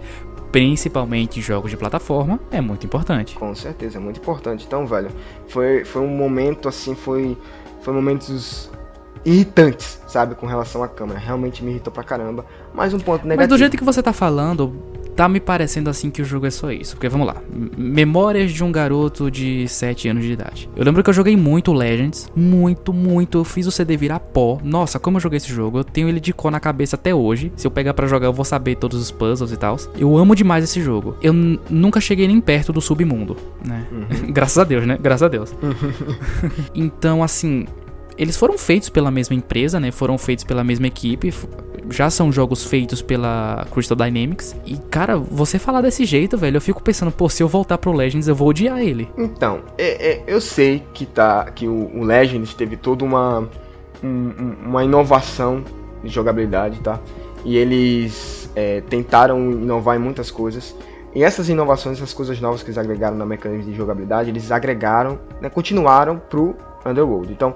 principalmente jogos de plataforma, é muito importante. Com certeza, é muito importante. Então, velho, foi, foi um momento assim, foi, foi momentos irritantes, sabe, com relação à câmera. Realmente me irritou pra caramba. Mais um ponto negativo. Mas do jeito que você tá falando, tá me parecendo assim que o jogo é só isso. Porque vamos lá. Memórias de um garoto de 7 anos de idade. Eu lembro que eu joguei muito Legends. Muito, muito. Eu fiz o CD virar pó. Nossa, como eu joguei esse jogo. Eu tenho ele de cor na cabeça até hoje. Se eu pegar para jogar, eu vou saber todos os puzzles e tal. Eu amo demais esse jogo. Eu nunca cheguei nem perto do submundo, né? Uhum. Graças a Deus, né? Graças a Deus. então, assim, eles foram feitos pela mesma empresa, né? Foram feitos pela mesma equipe. Já são jogos feitos pela Crystal Dynamics. E, cara, você falar desse jeito, velho, eu fico pensando, pô, se eu voltar pro Legends, eu vou odiar ele. Então, é, é, eu sei que tá. que o, o Legends teve toda uma. Um, uma inovação de jogabilidade, tá? E eles é, tentaram inovar em muitas coisas. E essas inovações, essas coisas novas que eles agregaram na mecânica de jogabilidade, eles agregaram, né, continuaram pro Underworld. Então,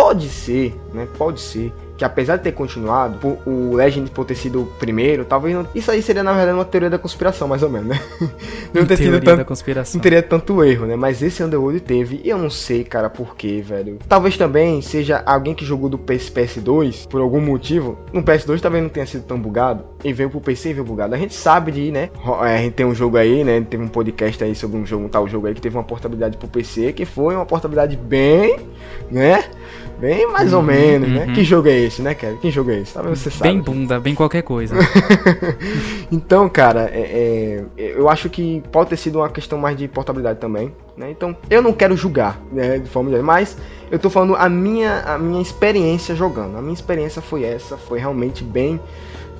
Pode ser, né? Pode ser que apesar de ter continuado, o Legend por ter sido o primeiro, talvez não... Isso aí seria na verdade uma teoria da conspiração, mais ou menos, né? Não ter teoria tanto... da conspiração. Não teria tanto erro, né? Mas esse Underworld teve, e eu não sei, cara, por quê, velho. Talvez também seja alguém que jogou do PS, PS2 por algum motivo. No PS2 talvez não tenha sido tão bugado. E veio pro PC e veio bugado. A gente sabe de, né? É, a gente tem um jogo aí, né? Teve um podcast aí sobre um jogo, um tal jogo aí que teve uma portabilidade pro PC, que foi uma portabilidade bem, né? Bem mais ou menos, né? uhum. né? Que jogo é esse, né, Kevin? Que jogo é esse? Talvez você saiba. Bem bunda, bem qualquer coisa. então, cara, é, é, eu acho que pode ter sido uma questão mais de portabilidade também, né? Então, eu não quero julgar, né, de forma geral, mas eu tô falando a minha, a minha experiência jogando. A minha experiência foi essa, foi realmente bem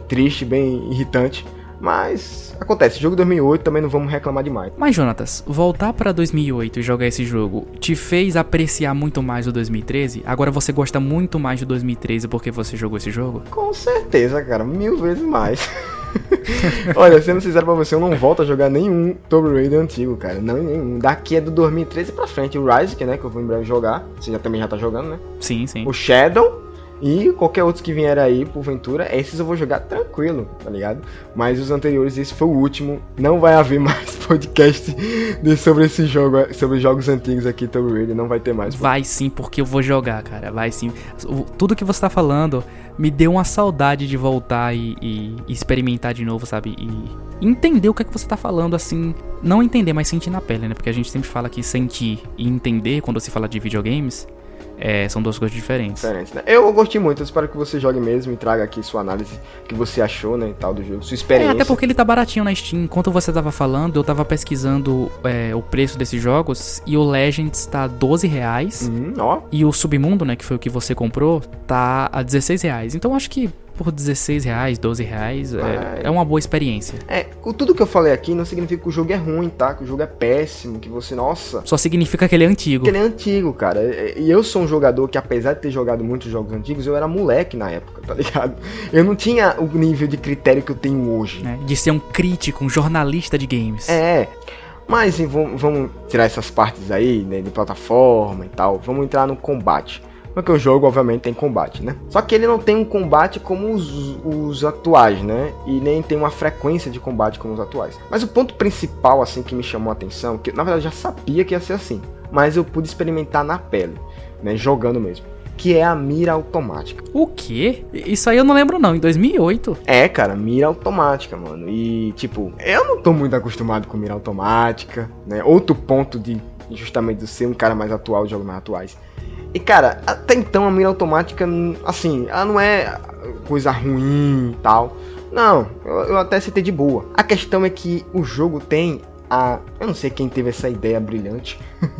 triste, bem irritante. Mas acontece, jogo 2008 também não vamos reclamar demais. Mas Jonatas, voltar para 2008 e jogar esse jogo te fez apreciar muito mais o 2013? Agora você gosta muito mais do 2013 porque você jogou esse jogo? Com certeza, cara, mil vezes mais. Olha, sendo sincero pra você, eu não volto a jogar nenhum Tomb Raider antigo, cara. Não, nenhum. Daqui é do 2013 pra frente. O Rise, que, né, que eu vou em breve jogar. Você já também já tá jogando, né? Sim, sim. O Shadow e qualquer outro que vier aí, porventura, esses eu vou jogar tranquilo, tá ligado? Mas os anteriores, esse foi o último. Não vai haver mais podcast de, sobre esse jogo, sobre jogos antigos aqui, Tomb Raider. Não vai ter mais. Vai sim, porque eu vou jogar, cara. Vai sim. Tudo que você tá falando me deu uma saudade de voltar e, e experimentar de novo, sabe? E entender o que é que você tá falando, assim. Não entender, mas sentir na pele, né? Porque a gente sempre fala que sentir e entender quando se fala de videogames é, são duas coisas diferentes. Diferentes, né? Eu gostei muito, eu espero que você jogue mesmo e traga aqui sua análise, que você achou, né, e tal do jogo, sua experiência. É, até porque ele tá baratinho na Steam. Enquanto você tava falando, eu tava pesquisando é, o preço desses jogos e o Legends tá 12 reais. Uhum, ó. E o Submundo, né, que foi o que você comprou, tá a 16 reais. Então acho que por 16 reais, 12 reais, é, é, uma boa experiência. É, tudo que eu falei aqui não significa que o jogo é ruim, tá? Que o jogo é péssimo, que você, nossa. Só significa que ele é antigo. Que ele é antigo, cara. E eu sou um jogador que, apesar de ter jogado muitos jogos antigos, eu era moleque na época, tá ligado? Eu não tinha o nível de critério que eu tenho hoje. É, de ser um crítico, um jornalista de games. É. Mas vamos tirar essas partes aí, né, de plataforma e tal. Vamos entrar no combate. Porque o jogo, obviamente, tem combate, né? Só que ele não tem um combate como os, os atuais, né? E nem tem uma frequência de combate como os atuais. Mas o ponto principal, assim, que me chamou a atenção, que na verdade eu já sabia que ia ser assim, mas eu pude experimentar na pele, né? Jogando mesmo que é a mira automática. O quê? Isso aí eu não lembro não, em 2008. É, cara, mira automática, mano. E tipo, eu não tô muito acostumado com mira automática, né? Outro ponto de justamente de ser um cara mais atual de jogos mais atuais. E cara, até então a mira automática, assim, ela não é coisa ruim e tal. Não, eu, eu até citei de boa. A questão é que o jogo tem a. Eu não sei quem teve essa ideia brilhante.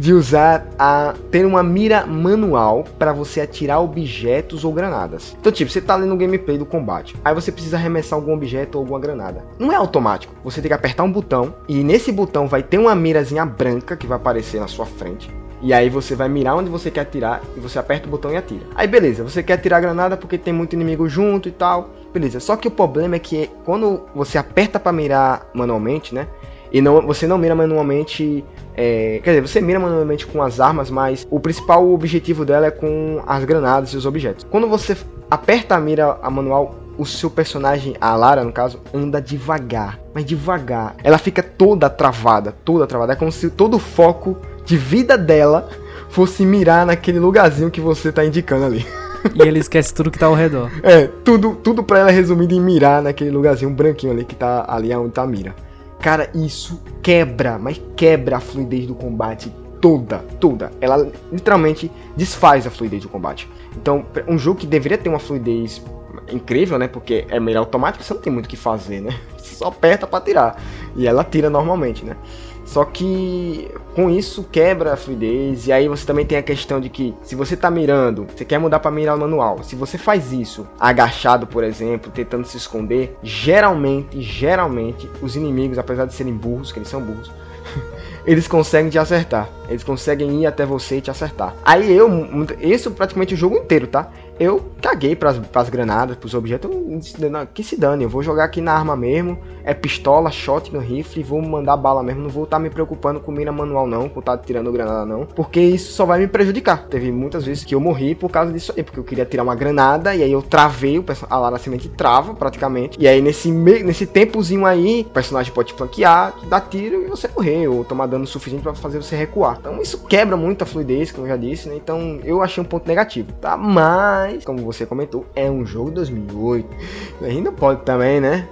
de usar a ter uma mira manual para você atirar objetos ou granadas. Então, tipo, você tá ali no gameplay do combate, aí você precisa arremessar algum objeto ou alguma granada. Não é automático. Você tem que apertar um botão e nesse botão vai ter uma mirazinha branca que vai aparecer na sua frente. E aí você vai mirar onde você quer atirar e você aperta o botão e atira. Aí beleza, você quer atirar a granada porque tem muito inimigo junto e tal. Beleza, só que o problema é que quando você aperta para mirar manualmente, né? E não, você não mira manualmente. É, quer dizer, você mira manualmente com as armas, mas o principal objetivo dela é com as granadas e os objetos. Quando você aperta a mira a manual, o seu personagem, a Lara no caso, anda devagar, mas devagar. Ela fica toda travada, toda travada. É como se todo o foco de vida dela fosse mirar naquele lugarzinho que você tá indicando ali. E ele esquece tudo que tá ao redor. É, tudo, tudo pra ela é resumido em mirar naquele lugarzinho branquinho ali que tá ali onde tá a mira. Cara, isso quebra, mas quebra a fluidez do combate toda, toda. Ela literalmente desfaz a fluidez do combate. Então, um jogo que deveria ter uma fluidez incrível, né? Porque é meio automático, você não tem muito o que fazer, né? Você só aperta para tirar. E ela tira normalmente, né? Só que com isso quebra a fluidez. E aí você também tem a questão de que se você tá mirando, você quer mudar para mirar manual. Se você faz isso agachado, por exemplo, tentando se esconder, geralmente, geralmente, os inimigos, apesar de serem burros, que eles são burros, eles conseguem te acertar. Eles conseguem ir até você e te acertar. Aí eu, isso praticamente o jogo inteiro, tá? Eu caguei pras, pras granadas, pros objetos. Que se dane, eu vou jogar aqui na arma mesmo. É pistola, shotgun, rifle, vou mandar bala mesmo. Não vou estar tá me preocupando com mira manual, não, com estar tá tirando granada, não. Porque isso só vai me prejudicar. Teve muitas vezes que eu morri por causa disso aí. Porque eu queria tirar uma granada e aí eu travei, o a Lara Semente trava praticamente. E aí nesse, nesse tempozinho aí, o personagem pode flanquear, dar tiro e você morrer, ou tomar dano suficiente para fazer você recuar. Então isso quebra muito a fluidez, como eu já disse, né? Então eu achei um ponto negativo, tá? Mas mas, como você comentou, é um jogo 2008. Ainda pode também, né?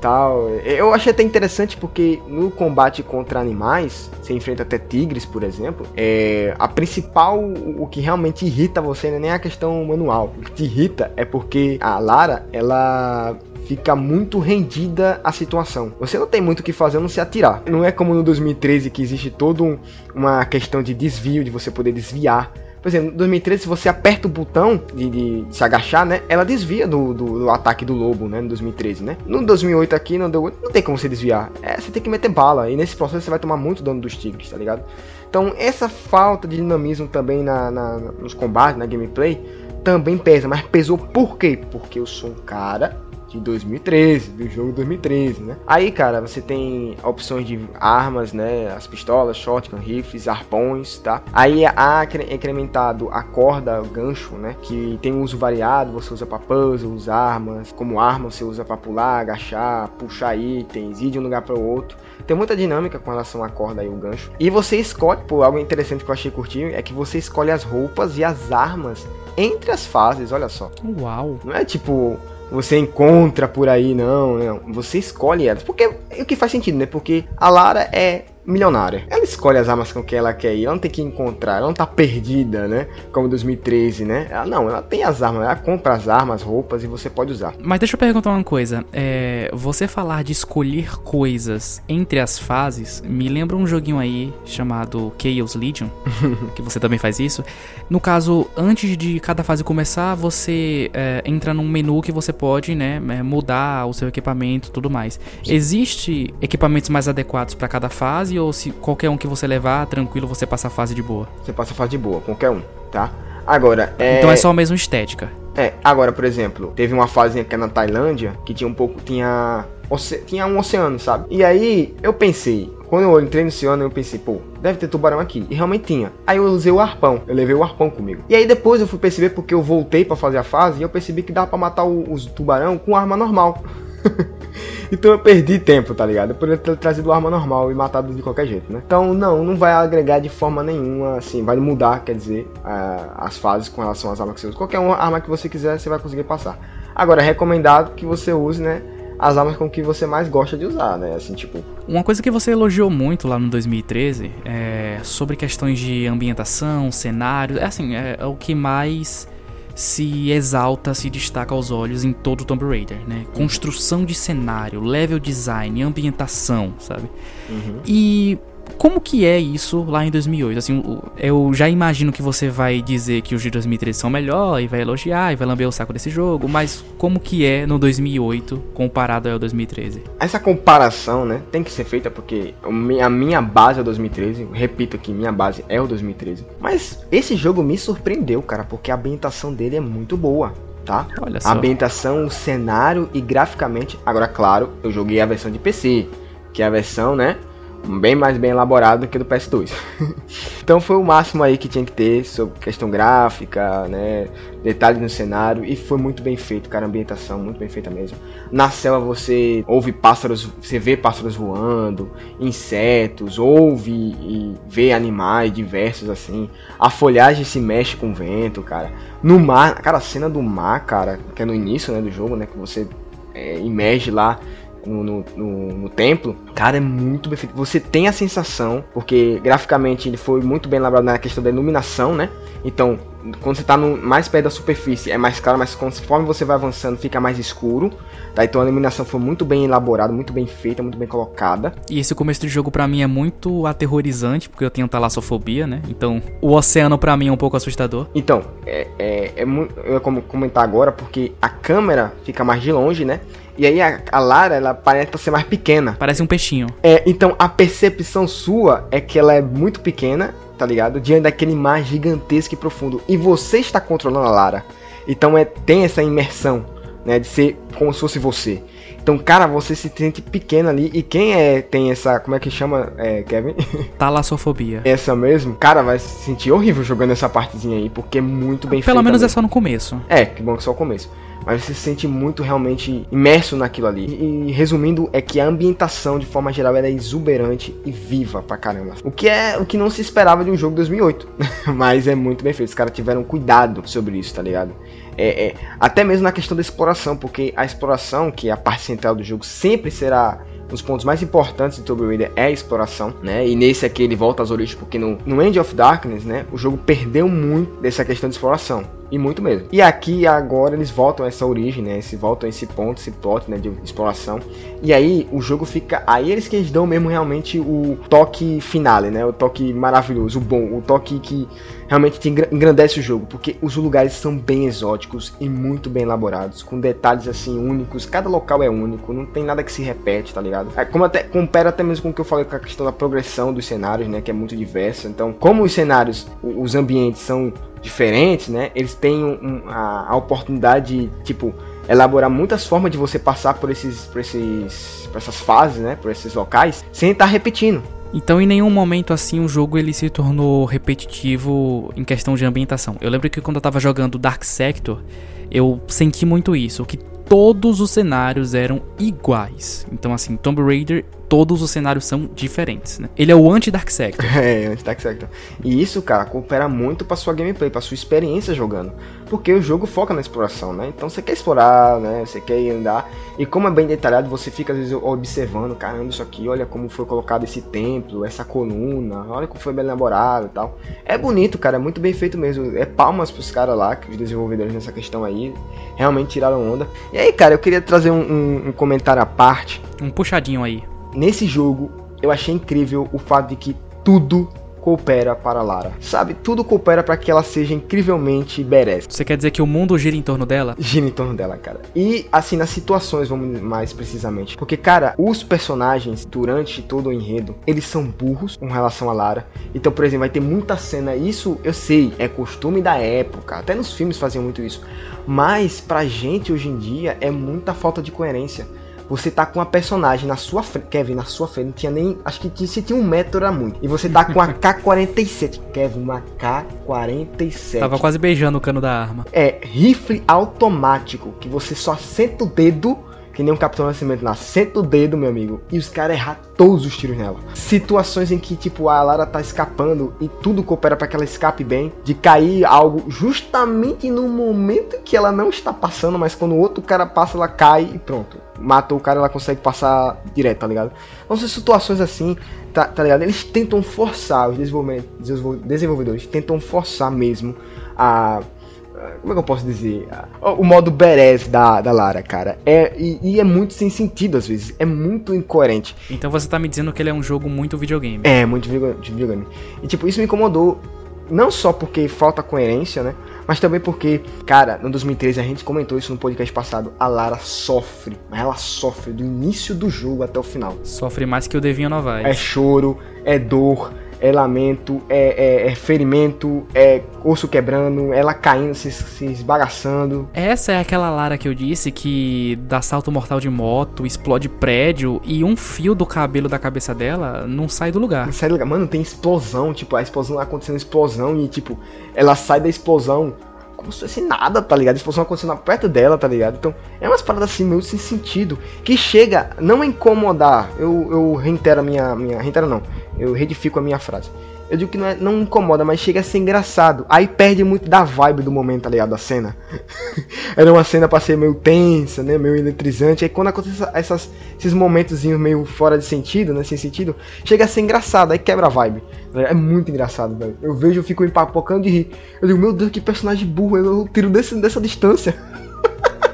Tal. Eu achei até interessante porque no combate contra animais, você enfrenta até tigres, por exemplo. É, a principal, o que realmente irrita você não é nem a questão manual. O que te irrita é porque a Lara, ela fica muito rendida à situação. Você não tem muito o que fazer não se atirar. Não é como no 2013 que existe toda um, uma questão de desvio, de você poder desviar por exemplo, no 2013, se você aperta o botão de, de, se agachar, né? Ela desvia do, do, do, ataque do lobo, né? No 2013, né? No 2008 aqui, no não tem como você desviar. É, você tem que meter bala. E nesse processo você vai tomar muito dano dos tigres, tá ligado? Então, essa falta de dinamismo também na, na, nos combates, na gameplay, também pesa. Mas pesou por quê? Porque eu sou um cara de 2013, do jogo 2013, né? Aí, cara, você tem opções de armas, né? As pistolas, shotgun, rifles, arpões, tá? Aí há incrementado a corda, o gancho, né? Que tem uso variado, você usa para puzzles, armas, como arma você usa para pular, agachar, puxar itens, ir de um lugar para o outro. Tem muita dinâmica com relação à corda e o gancho. E você escolhe, pô, algo interessante que eu achei curtinho é que você escolhe as roupas e as armas entre as fases, olha só. Uau! Não é tipo você encontra por aí, não, não. Você escolhe elas. Porque o que faz sentido, né? Porque a Lara é milionária. Ela escolhe as armas com que ela quer ir, ela não tem que encontrar, ela não tá perdida, né? Como 2013, né? Ela não, ela tem as armas, ela compra as armas, roupas e você pode usar. Mas deixa eu perguntar uma coisa. É, você falar de escolher coisas entre as fases me lembra um joguinho aí chamado Chaos Legion, que você também faz isso. No caso, antes de cada fase começar, você é, entra num menu que você pode, né, é, mudar o seu equipamento, tudo mais. Existe equipamentos mais adequados para cada fase ou se qualquer um que você levar, tranquilo, você passa a fase de boa? Você passa a fase de boa, qualquer um, tá? Agora, é... Então é só a mesma estética. É, agora, por exemplo, teve uma fase aqui na Tailândia que tinha um pouco. Tinha. Oce... Tinha um oceano, sabe? E aí eu pensei, Quando eu entrei no oceano, eu pensei, pô, deve ter tubarão aqui. E realmente tinha. Aí eu usei o arpão, eu levei o arpão comigo. E aí depois eu fui perceber, porque eu voltei para fazer a fase, e eu percebi que dava para matar os tubarão com arma normal. então eu perdi tempo, tá ligado? Eu poderia ter trazido arma normal e matado de qualquer jeito, né? Então, não, não vai agregar de forma nenhuma, assim, vai mudar, quer dizer, as fases com relação às armas que você usa. Qualquer arma que você quiser, você vai conseguir passar. Agora, é recomendado que você use, né? As armas com que você mais gosta de usar, né? Assim, tipo. Uma coisa que você elogiou muito lá no 2013 é sobre questões de ambientação, cenário. É assim, é, é o que mais se exalta, se destaca aos olhos em todo o Tomb Raider, né? Construção de cenário, level design, ambientação, sabe? Uhum. E como que é isso lá em 2008? Assim, eu já imagino que você vai dizer que os de 2013 são melhor e vai elogiar e vai lamber o saco desse jogo, mas como que é no 2008 comparado ao 2013? Essa comparação, né, tem que ser feita porque a minha base é o 2013, repito que minha base é o 2013. Mas esse jogo me surpreendeu, cara, porque a ambientação dele é muito boa. Tá? Olha só. A ambientação, o cenário e graficamente. Agora, claro, eu joguei a versão de PC, que é a versão, né? Bem mais bem elaborado do que do PS2. então foi o máximo aí que tinha que ter sobre questão gráfica, né, detalhes no cenário e foi muito bem feito, cara, a ambientação muito bem feita mesmo. Na selva você ouve pássaros, você vê pássaros voando, insetos, ouve e vê animais diversos assim. A folhagem se mexe com o vento, cara. No mar, cara, a cena do mar, cara, que é no início, né, do jogo, né, que você é, lá no, no, no, no, templo, cara, é muito bem feito. Você tem a sensação, porque graficamente ele foi muito bem elaborado na questão da iluminação, né? Então, quando você está mais perto da superfície é mais claro, mas conforme você vai avançando fica mais escuro. Tá? Então a iluminação foi muito bem elaborada, muito bem feita, muito bem colocada. E esse começo do jogo para mim é muito aterrorizante, porque eu tenho talassofobia, né? Então o oceano para mim é um pouco assustador. Então, é, é, é muito. Eu comentar agora, porque a câmera fica mais de longe, né? E aí a, a Lara, ela parece ser mais pequena. Parece um peixinho. É, então a percepção sua é que ela é muito pequena, tá ligado? Diante daquele mar gigantesco e profundo. E você está controlando a Lara. Então é, tem essa imersão, né? De ser como se fosse você. Então, cara, você se sente pequeno ali. E quem é tem essa. Como é que chama, é, Kevin? Talassofobia. essa mesmo, cara, vai se sentir horrível jogando essa partezinha aí. Porque é muito bem Pelo menos mesmo. é só no começo. É, que bom que é só o começo mas você se sente muito realmente imerso naquilo ali. E, e, resumindo, é que a ambientação de forma geral é exuberante e viva pra caramba. O que é o que não se esperava de um jogo 2008, mas é muito bem feito. Os caras tiveram cuidado sobre isso, tá ligado? É, é, até mesmo na questão da exploração, porque a exploração, que é a parte central do jogo, sempre será um dos pontos mais importantes de Tomb Raider é a exploração, né? E nesse aqui ele volta às origens, porque no, no End of Darkness, né, o jogo perdeu muito dessa questão de exploração. E muito mesmo. E aqui agora eles voltam a essa origem, né? Eles voltam a esse ponto, esse plot, né? De exploração. E aí o jogo fica. Aí eles que eles dão mesmo realmente o toque finale, né? O toque maravilhoso, o bom, o toque que realmente te engrandece o jogo. Porque os lugares são bem exóticos e muito bem elaborados, com detalhes assim únicos. Cada local é único, não tem nada que se repete, tá ligado? É, como até compara até mesmo com o que eu falei com a questão da progressão dos cenários, né? Que é muito diversa. Então, como os cenários, os ambientes são diferentes, né? Eles têm um, a, a, oportunidade de, tipo, elaborar muitas formas de você passar por esses, por esses, por essas fases, né? Por esses locais, sem estar repetindo. Então, em nenhum momento assim o jogo ele se tornou repetitivo em questão de ambientação. Eu lembro que quando eu tava jogando Dark Sector, eu senti muito isso, que todos os cenários eram iguais. Então, assim, Tomb Raider todos os cenários são diferentes, né? Ele é o anti-Dark Sector. É, anti-Dark Sector. E isso, cara, coopera muito pra sua gameplay, pra sua experiência jogando. Porque o jogo foca na exploração, né? Então você quer explorar, né? Você quer andar. E como é bem detalhado, você fica às vezes observando, caramba, isso aqui, olha como foi colocado esse templo, essa coluna, olha como foi bem elaborado e tal. É bonito, cara, é muito bem feito mesmo. É palmas pros caras lá, que os desenvolvedores nessa questão aí, realmente tiraram onda. E aí, cara, eu queria trazer um, um, um comentário à parte. Um puxadinho aí nesse jogo eu achei incrível o fato de que tudo coopera para Lara. Sabe, tudo coopera para que ela seja incrivelmente badass. Você quer dizer que o mundo gira em torno dela? Gira em torno dela, cara. E assim, nas situações, vamos mais precisamente. Porque, cara, os personagens, durante todo o enredo, eles são burros com relação a Lara. Então, por exemplo, vai ter muita cena. Isso eu sei, é costume da época. Até nos filmes faziam muito isso. Mas pra gente hoje em dia é muita falta de coerência você tá com uma personagem na sua frente, Kevin, na sua frente, não tinha nem, acho que se tinha um metro era muito. E você tá com a K-47, Kevin, uma K-47. Tava quase beijando o cano da arma. É, rifle automático, que você só senta o dedo que nem um Capitão Nascimento na senta o dedo, meu amigo, e os caras erram todos os tiros nela. Situações em que, tipo, a Lara tá escapando e tudo coopera para que ela escape bem, de cair algo justamente no momento que ela não está passando, mas quando o outro cara passa, ela cai e pronto. Matou o cara, ela consegue passar direto, tá ligado? Então, são situações assim, tá, tá ligado? Eles tentam forçar, os desenvolvedores tentam forçar mesmo a como é que eu posso dizer? O modo Beres da, da Lara, cara. É, e, e, é muito sem sentido às vezes. É muito incoerente. Então você tá me dizendo que ele é um jogo muito videogame. É, muito videogame. E tipo, isso me incomodou. Não só porque falta coerência, né? Mas também porque, cara, no 2013 a gente comentou isso no podcast passado. A Lara sofre. Mas ela sofre do início do jogo até o final. Sofre mais que o Devinho Novaes. É choro, é dor é lamento, é, é, é, ferimento, é osso quebrando, ela caindo, se, se esbagaçando. Essa é aquela Lara que eu disse que dá salto mortal de moto, explode prédio e um fio do cabelo da cabeça dela não sai do lugar. Não sai do lugar. Mano, tem explosão, tipo, a explosão acontecendo explosão e tipo, ela sai da explosão como se fosse nada, tá ligado? A explosão acontecendo perto dela, tá ligado? Então, é umas paradas assim meio sem sentido. Que chega não a incomodar. Eu, eu reitero a minha, minha. Reitero não. Eu redifico a minha frase. Eu digo que não, é, não incomoda, mas chega a ser engraçado. Aí perde muito da vibe do momento, tá ligado? Da cena. Era uma cena pra ser meio tensa, né? Meio eletrizante. Aí quando acontece essas, esses momentos meio fora de sentido, né? Sem sentido, chega a ser engraçado. Aí quebra a vibe. É muito engraçado, velho. Eu vejo, eu fico empapocando de rir. Eu digo, meu Deus, que personagem burro. Eu tiro desse, dessa distância.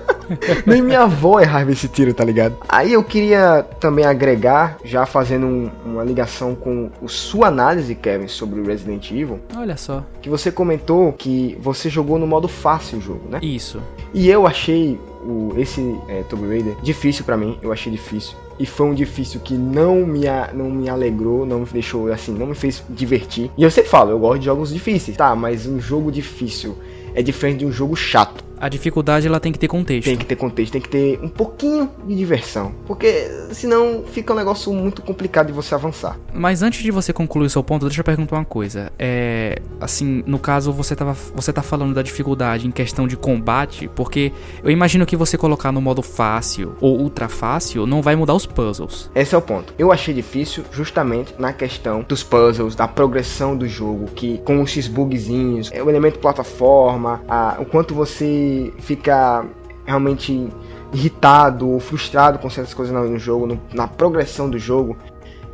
Nem minha avó errava esse tiro, tá ligado? Aí eu queria também agregar, já fazendo um, uma ligação com o sua análise, Kevin, sobre o Resident Evil. Olha só. Que você comentou que você jogou no modo fácil o jogo, né? Isso. E eu achei o, esse é, Tomb Raider difícil para mim, eu achei difícil. E foi um difícil que não me, não me alegrou, não me deixou assim, não me fez divertir. E eu sempre falo, eu gosto de jogos difíceis, tá? Mas um jogo difícil é diferente de um jogo chato. A dificuldade ela tem que ter contexto. Tem que ter contexto, tem que ter um pouquinho de diversão. Porque senão fica um negócio muito complicado de você avançar. Mas antes de você concluir o seu ponto, deixa eu perguntar uma coisa. É. Assim, no caso, você, tava, você tá falando da dificuldade em questão de combate, porque eu imagino que você colocar no modo fácil ou ultra fácil não vai mudar os puzzles. Esse é o ponto. Eu achei difícil justamente na questão dos puzzles, da progressão do jogo, que com os X-bugzinhos, o elemento plataforma, a, o quanto você fica realmente irritado ou frustrado com certas coisas no jogo, no, na progressão do jogo,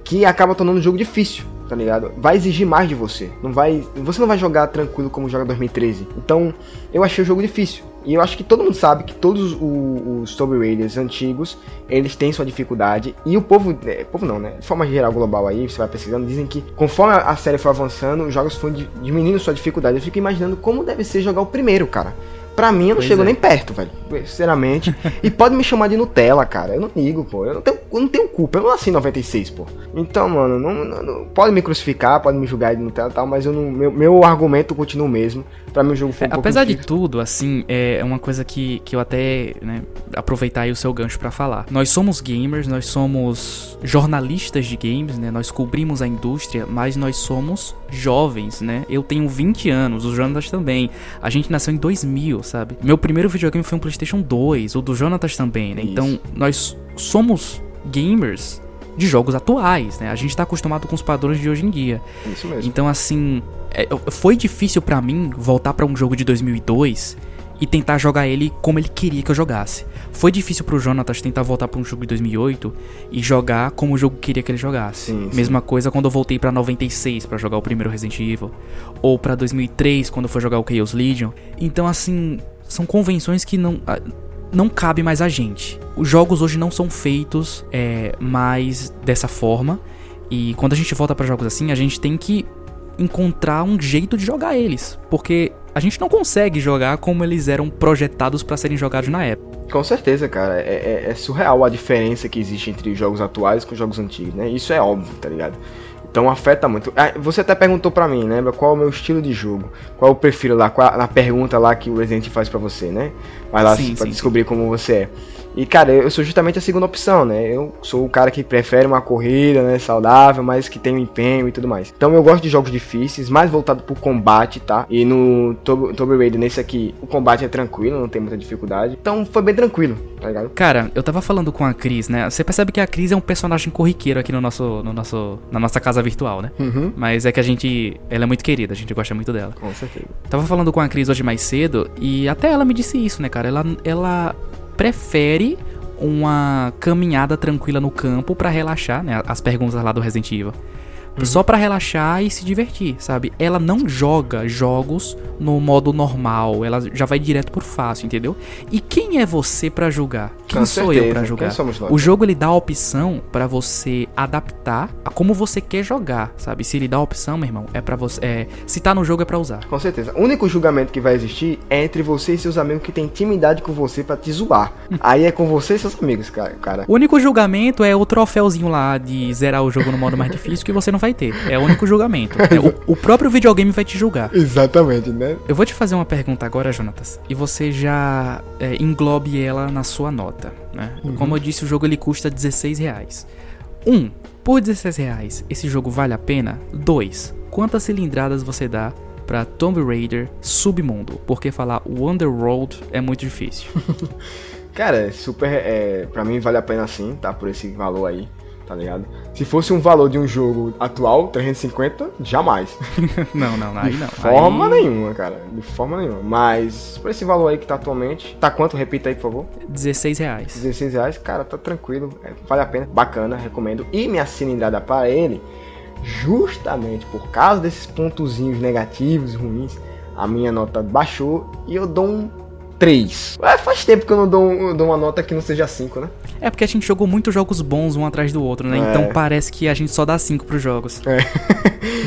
que acaba tornando o jogo difícil, tá ligado? Vai exigir mais de você. Não vai, você não vai jogar tranquilo como joga 2013. Então, eu achei o jogo difícil. E eu acho que todo mundo sabe que todos os, os Tomb Raiders antigos, eles têm sua dificuldade. E o povo, é, povo não, né? De forma geral global aí, você vai pesquisando, dizem que conforme a série foi avançando, os jogos foram diminuindo sua dificuldade. Eu fico imaginando como deve ser jogar o primeiro, cara. Pra mim, eu não pois chego é. nem perto, velho. Sinceramente. e pode me chamar de Nutella, cara. Eu não ligo, pô. Eu não tenho, eu não tenho culpa. Eu não nasci em 96, pô. Então, mano, não, não, não, pode me crucificar, pode me julgar de Nutella e tal, mas eu não, meu, meu argumento continua o mesmo. Pra mim, o jogo foi um é, Apesar de tudo, assim, é uma coisa que, que eu até, né, aproveitar aí o seu gancho para falar. Nós somos gamers, nós somos jornalistas de games, né? Nós cobrimos a indústria, mas nós somos jovens, né? Eu tenho 20 anos, o Jonatas também. A gente nasceu em 2000, sabe? Meu primeiro videogame foi um PlayStation 2, o do Jonatas também, né? Então, nós somos gamers de jogos atuais, né? A gente tá acostumado com os padrões de hoje em dia. Isso mesmo. Então, assim, é, foi difícil para mim voltar para um jogo de 2002 e tentar jogar ele como ele queria que eu jogasse. Foi difícil pro Jonatas tentar voltar para um jogo de 2008 e jogar como o jogo queria que ele jogasse. Sim, sim. Mesma coisa quando eu voltei para 96 para jogar o primeiro Resident Evil, ou para 2003 quando eu fui jogar o Chaos Legion. Então assim, são convenções que não não cabe mais a gente. Os jogos hoje não são feitos é, mais dessa forma. E quando a gente volta para jogos assim, a gente tem que encontrar um jeito de jogar eles, porque a gente não consegue jogar como eles eram projetados para serem jogados na época. Com certeza, cara. É, é, é, surreal a diferença que existe entre os jogos atuais com os jogos antigos, né? Isso é óbvio, tá ligado? Então afeta muito. Ah, Você até perguntou pra mim, lembra? Qual é o meu estilo de jogo? Qual eu prefiro lá? Qual, na pergunta lá que o Resident faz pra você, né? Vai lá Sim, pra sim, descobrir como você é. E, cara, eu sou justamente a segunda opção, né? Eu sou o cara que prefere uma corrida, né? Saudável, mas que tem um empenho e tudo mais. Então eu gosto de jogos difíceis, mais voltado pro combate, tá? E no Tomb Tomb Raider, nesse aqui, o combate é tranquilo, não tem muita dificuldade. Então foi bem tranquilo, tá ligado? Cara, eu tava falando com a Cris, né? Você percebe que a Cris é um personagem corriqueiro aqui no nosso, no nosso, na nossa casa virtual, né? Uhum. Mas é que a gente. Ela é muito querida, a gente gosta muito dela. Com certeza. Tava falando com a Cris hoje mais cedo e até ela me disse isso, né, cara? Ela, ela prefere uma caminhada tranquila no campo pra relaxar, né? As perguntas lá do Resident Evil. Só pra relaxar e se divertir, sabe? Ela não joga jogos no modo normal, ela já vai direto por fácil, entendeu? E quem é você pra julgar? Quem Com sou certeza, eu pra quem julgar? somos nós? O jogo ele dá a opção pra você adaptar a como você quer jogar, sabe? Se ele dá a opção, meu irmão, é para você, é, se tá no jogo é pra usar. Com certeza. O único julgamento que vai existir é entre você e seus amigos que tem intimidade com você pra te zoar. Aí é com você e seus amigos, cara. cara. O único julgamento é o troféuzinho lá de zerar o jogo no modo mais difícil que você não vai ter. É o único julgamento. É, o, o próprio videogame vai te julgar. Exatamente, né? Eu vou te fazer uma pergunta agora, Jonatas, e você já é, englobe ela na sua nota. Né? Como eu disse, o jogo ele custa 16 reais. Um, por 16 reais, esse jogo vale a pena? Dois, quantas cilindradas você dá pra Tomb Raider Submundo? Porque falar Wonderworld é muito difícil. Cara, é super. É, pra mim vale a pena sim, tá? Por esse valor aí, tá ligado? Se fosse um valor de um jogo atual, 350, jamais. não, não, aí não. De forma aí, nenhuma, cara. De forma nenhuma. Mas, por esse valor aí que tá atualmente. Tá quanto? Repita aí, por favor. 16 reais. 16 reais, cara, tá tranquilo. é, vale a pena. Bacana, recomendo. E minha cilindrada para ele, justamente por causa desses pontozinhos negativos, ruins, a minha nota baixou e eu dou um 3. É, faz tempo que eu não dou, um- dou uma nota que não seja 5, né? É porque a gente jogou muitos jogos bons um atrás do outro, né? É. Então parece que a gente só dá 5 pros jogos.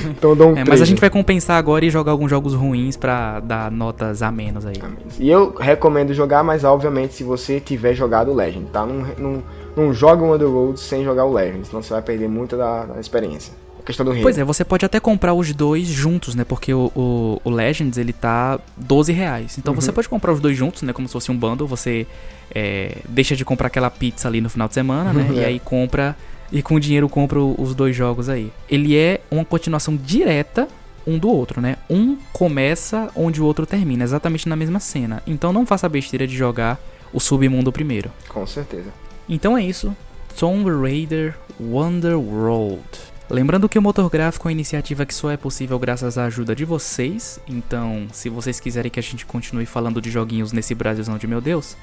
Então eu dou um É, 3. mas a gente vai compensar agora e jogar alguns jogos ruins pra dar notas a menos aí. E eu recomendo jogar, mas obviamente se você tiver jogado o Legend, tá? Não, não, não joga o Underworld sem jogar o Legend, senão você vai perder muito da, da experiência. A questão do reino. Pois é, você pode até comprar os dois juntos, né? Porque o, o, o Legends, ele tá 12 reais. Então você pode comprar os dois juntos, né? Como se fosse um bundle. Você é, deixa de comprar aquela pizza ali no final de semana, né? E É. aí compra... E com o dinheiro compra os dois jogos aí. Ele é uma continuação direta um do outro, né? Um começa onde o outro termina, exatamente na mesma cena. Então não faça a besteira de jogar o submundo primeiro. Com certeza. Então é isso. Tomb Raider Wonderworld. Lembrando que o motor gráfico é uma iniciativa que só é possível graças à ajuda de vocês. Então, se vocês quiserem que a gente continue falando de joguinhos nesse Brasilzão de meu Deus,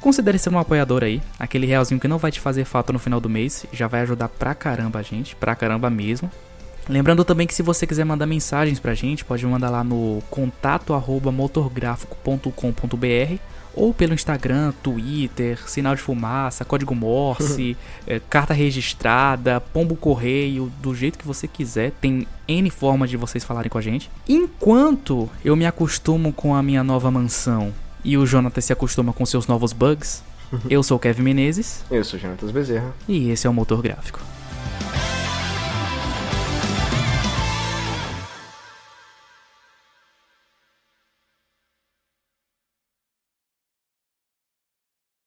considere ser um apoiador aí. Aquele realzinho que não vai te fazer falta no final do mês, já vai ajudar pra caramba a gente, pra caramba mesmo. Lembrando também que se você quiser mandar mensagens pra gente, pode mandar lá no contato arroba motorgráfico.com.br ou pelo Instagram, Twitter, sinal de fumaça, código Morse, eh, carta registrada, pombo correio, do jeito que você quiser. Tem N formas de vocês falarem com a gente. Enquanto eu me acostumo com a minha nova mansão e o Jonathan se acostuma com seus novos bugs, eu sou o Kevin Menezes Eu sou Jonatas Bezerra. e esse é o Motor Gráfico.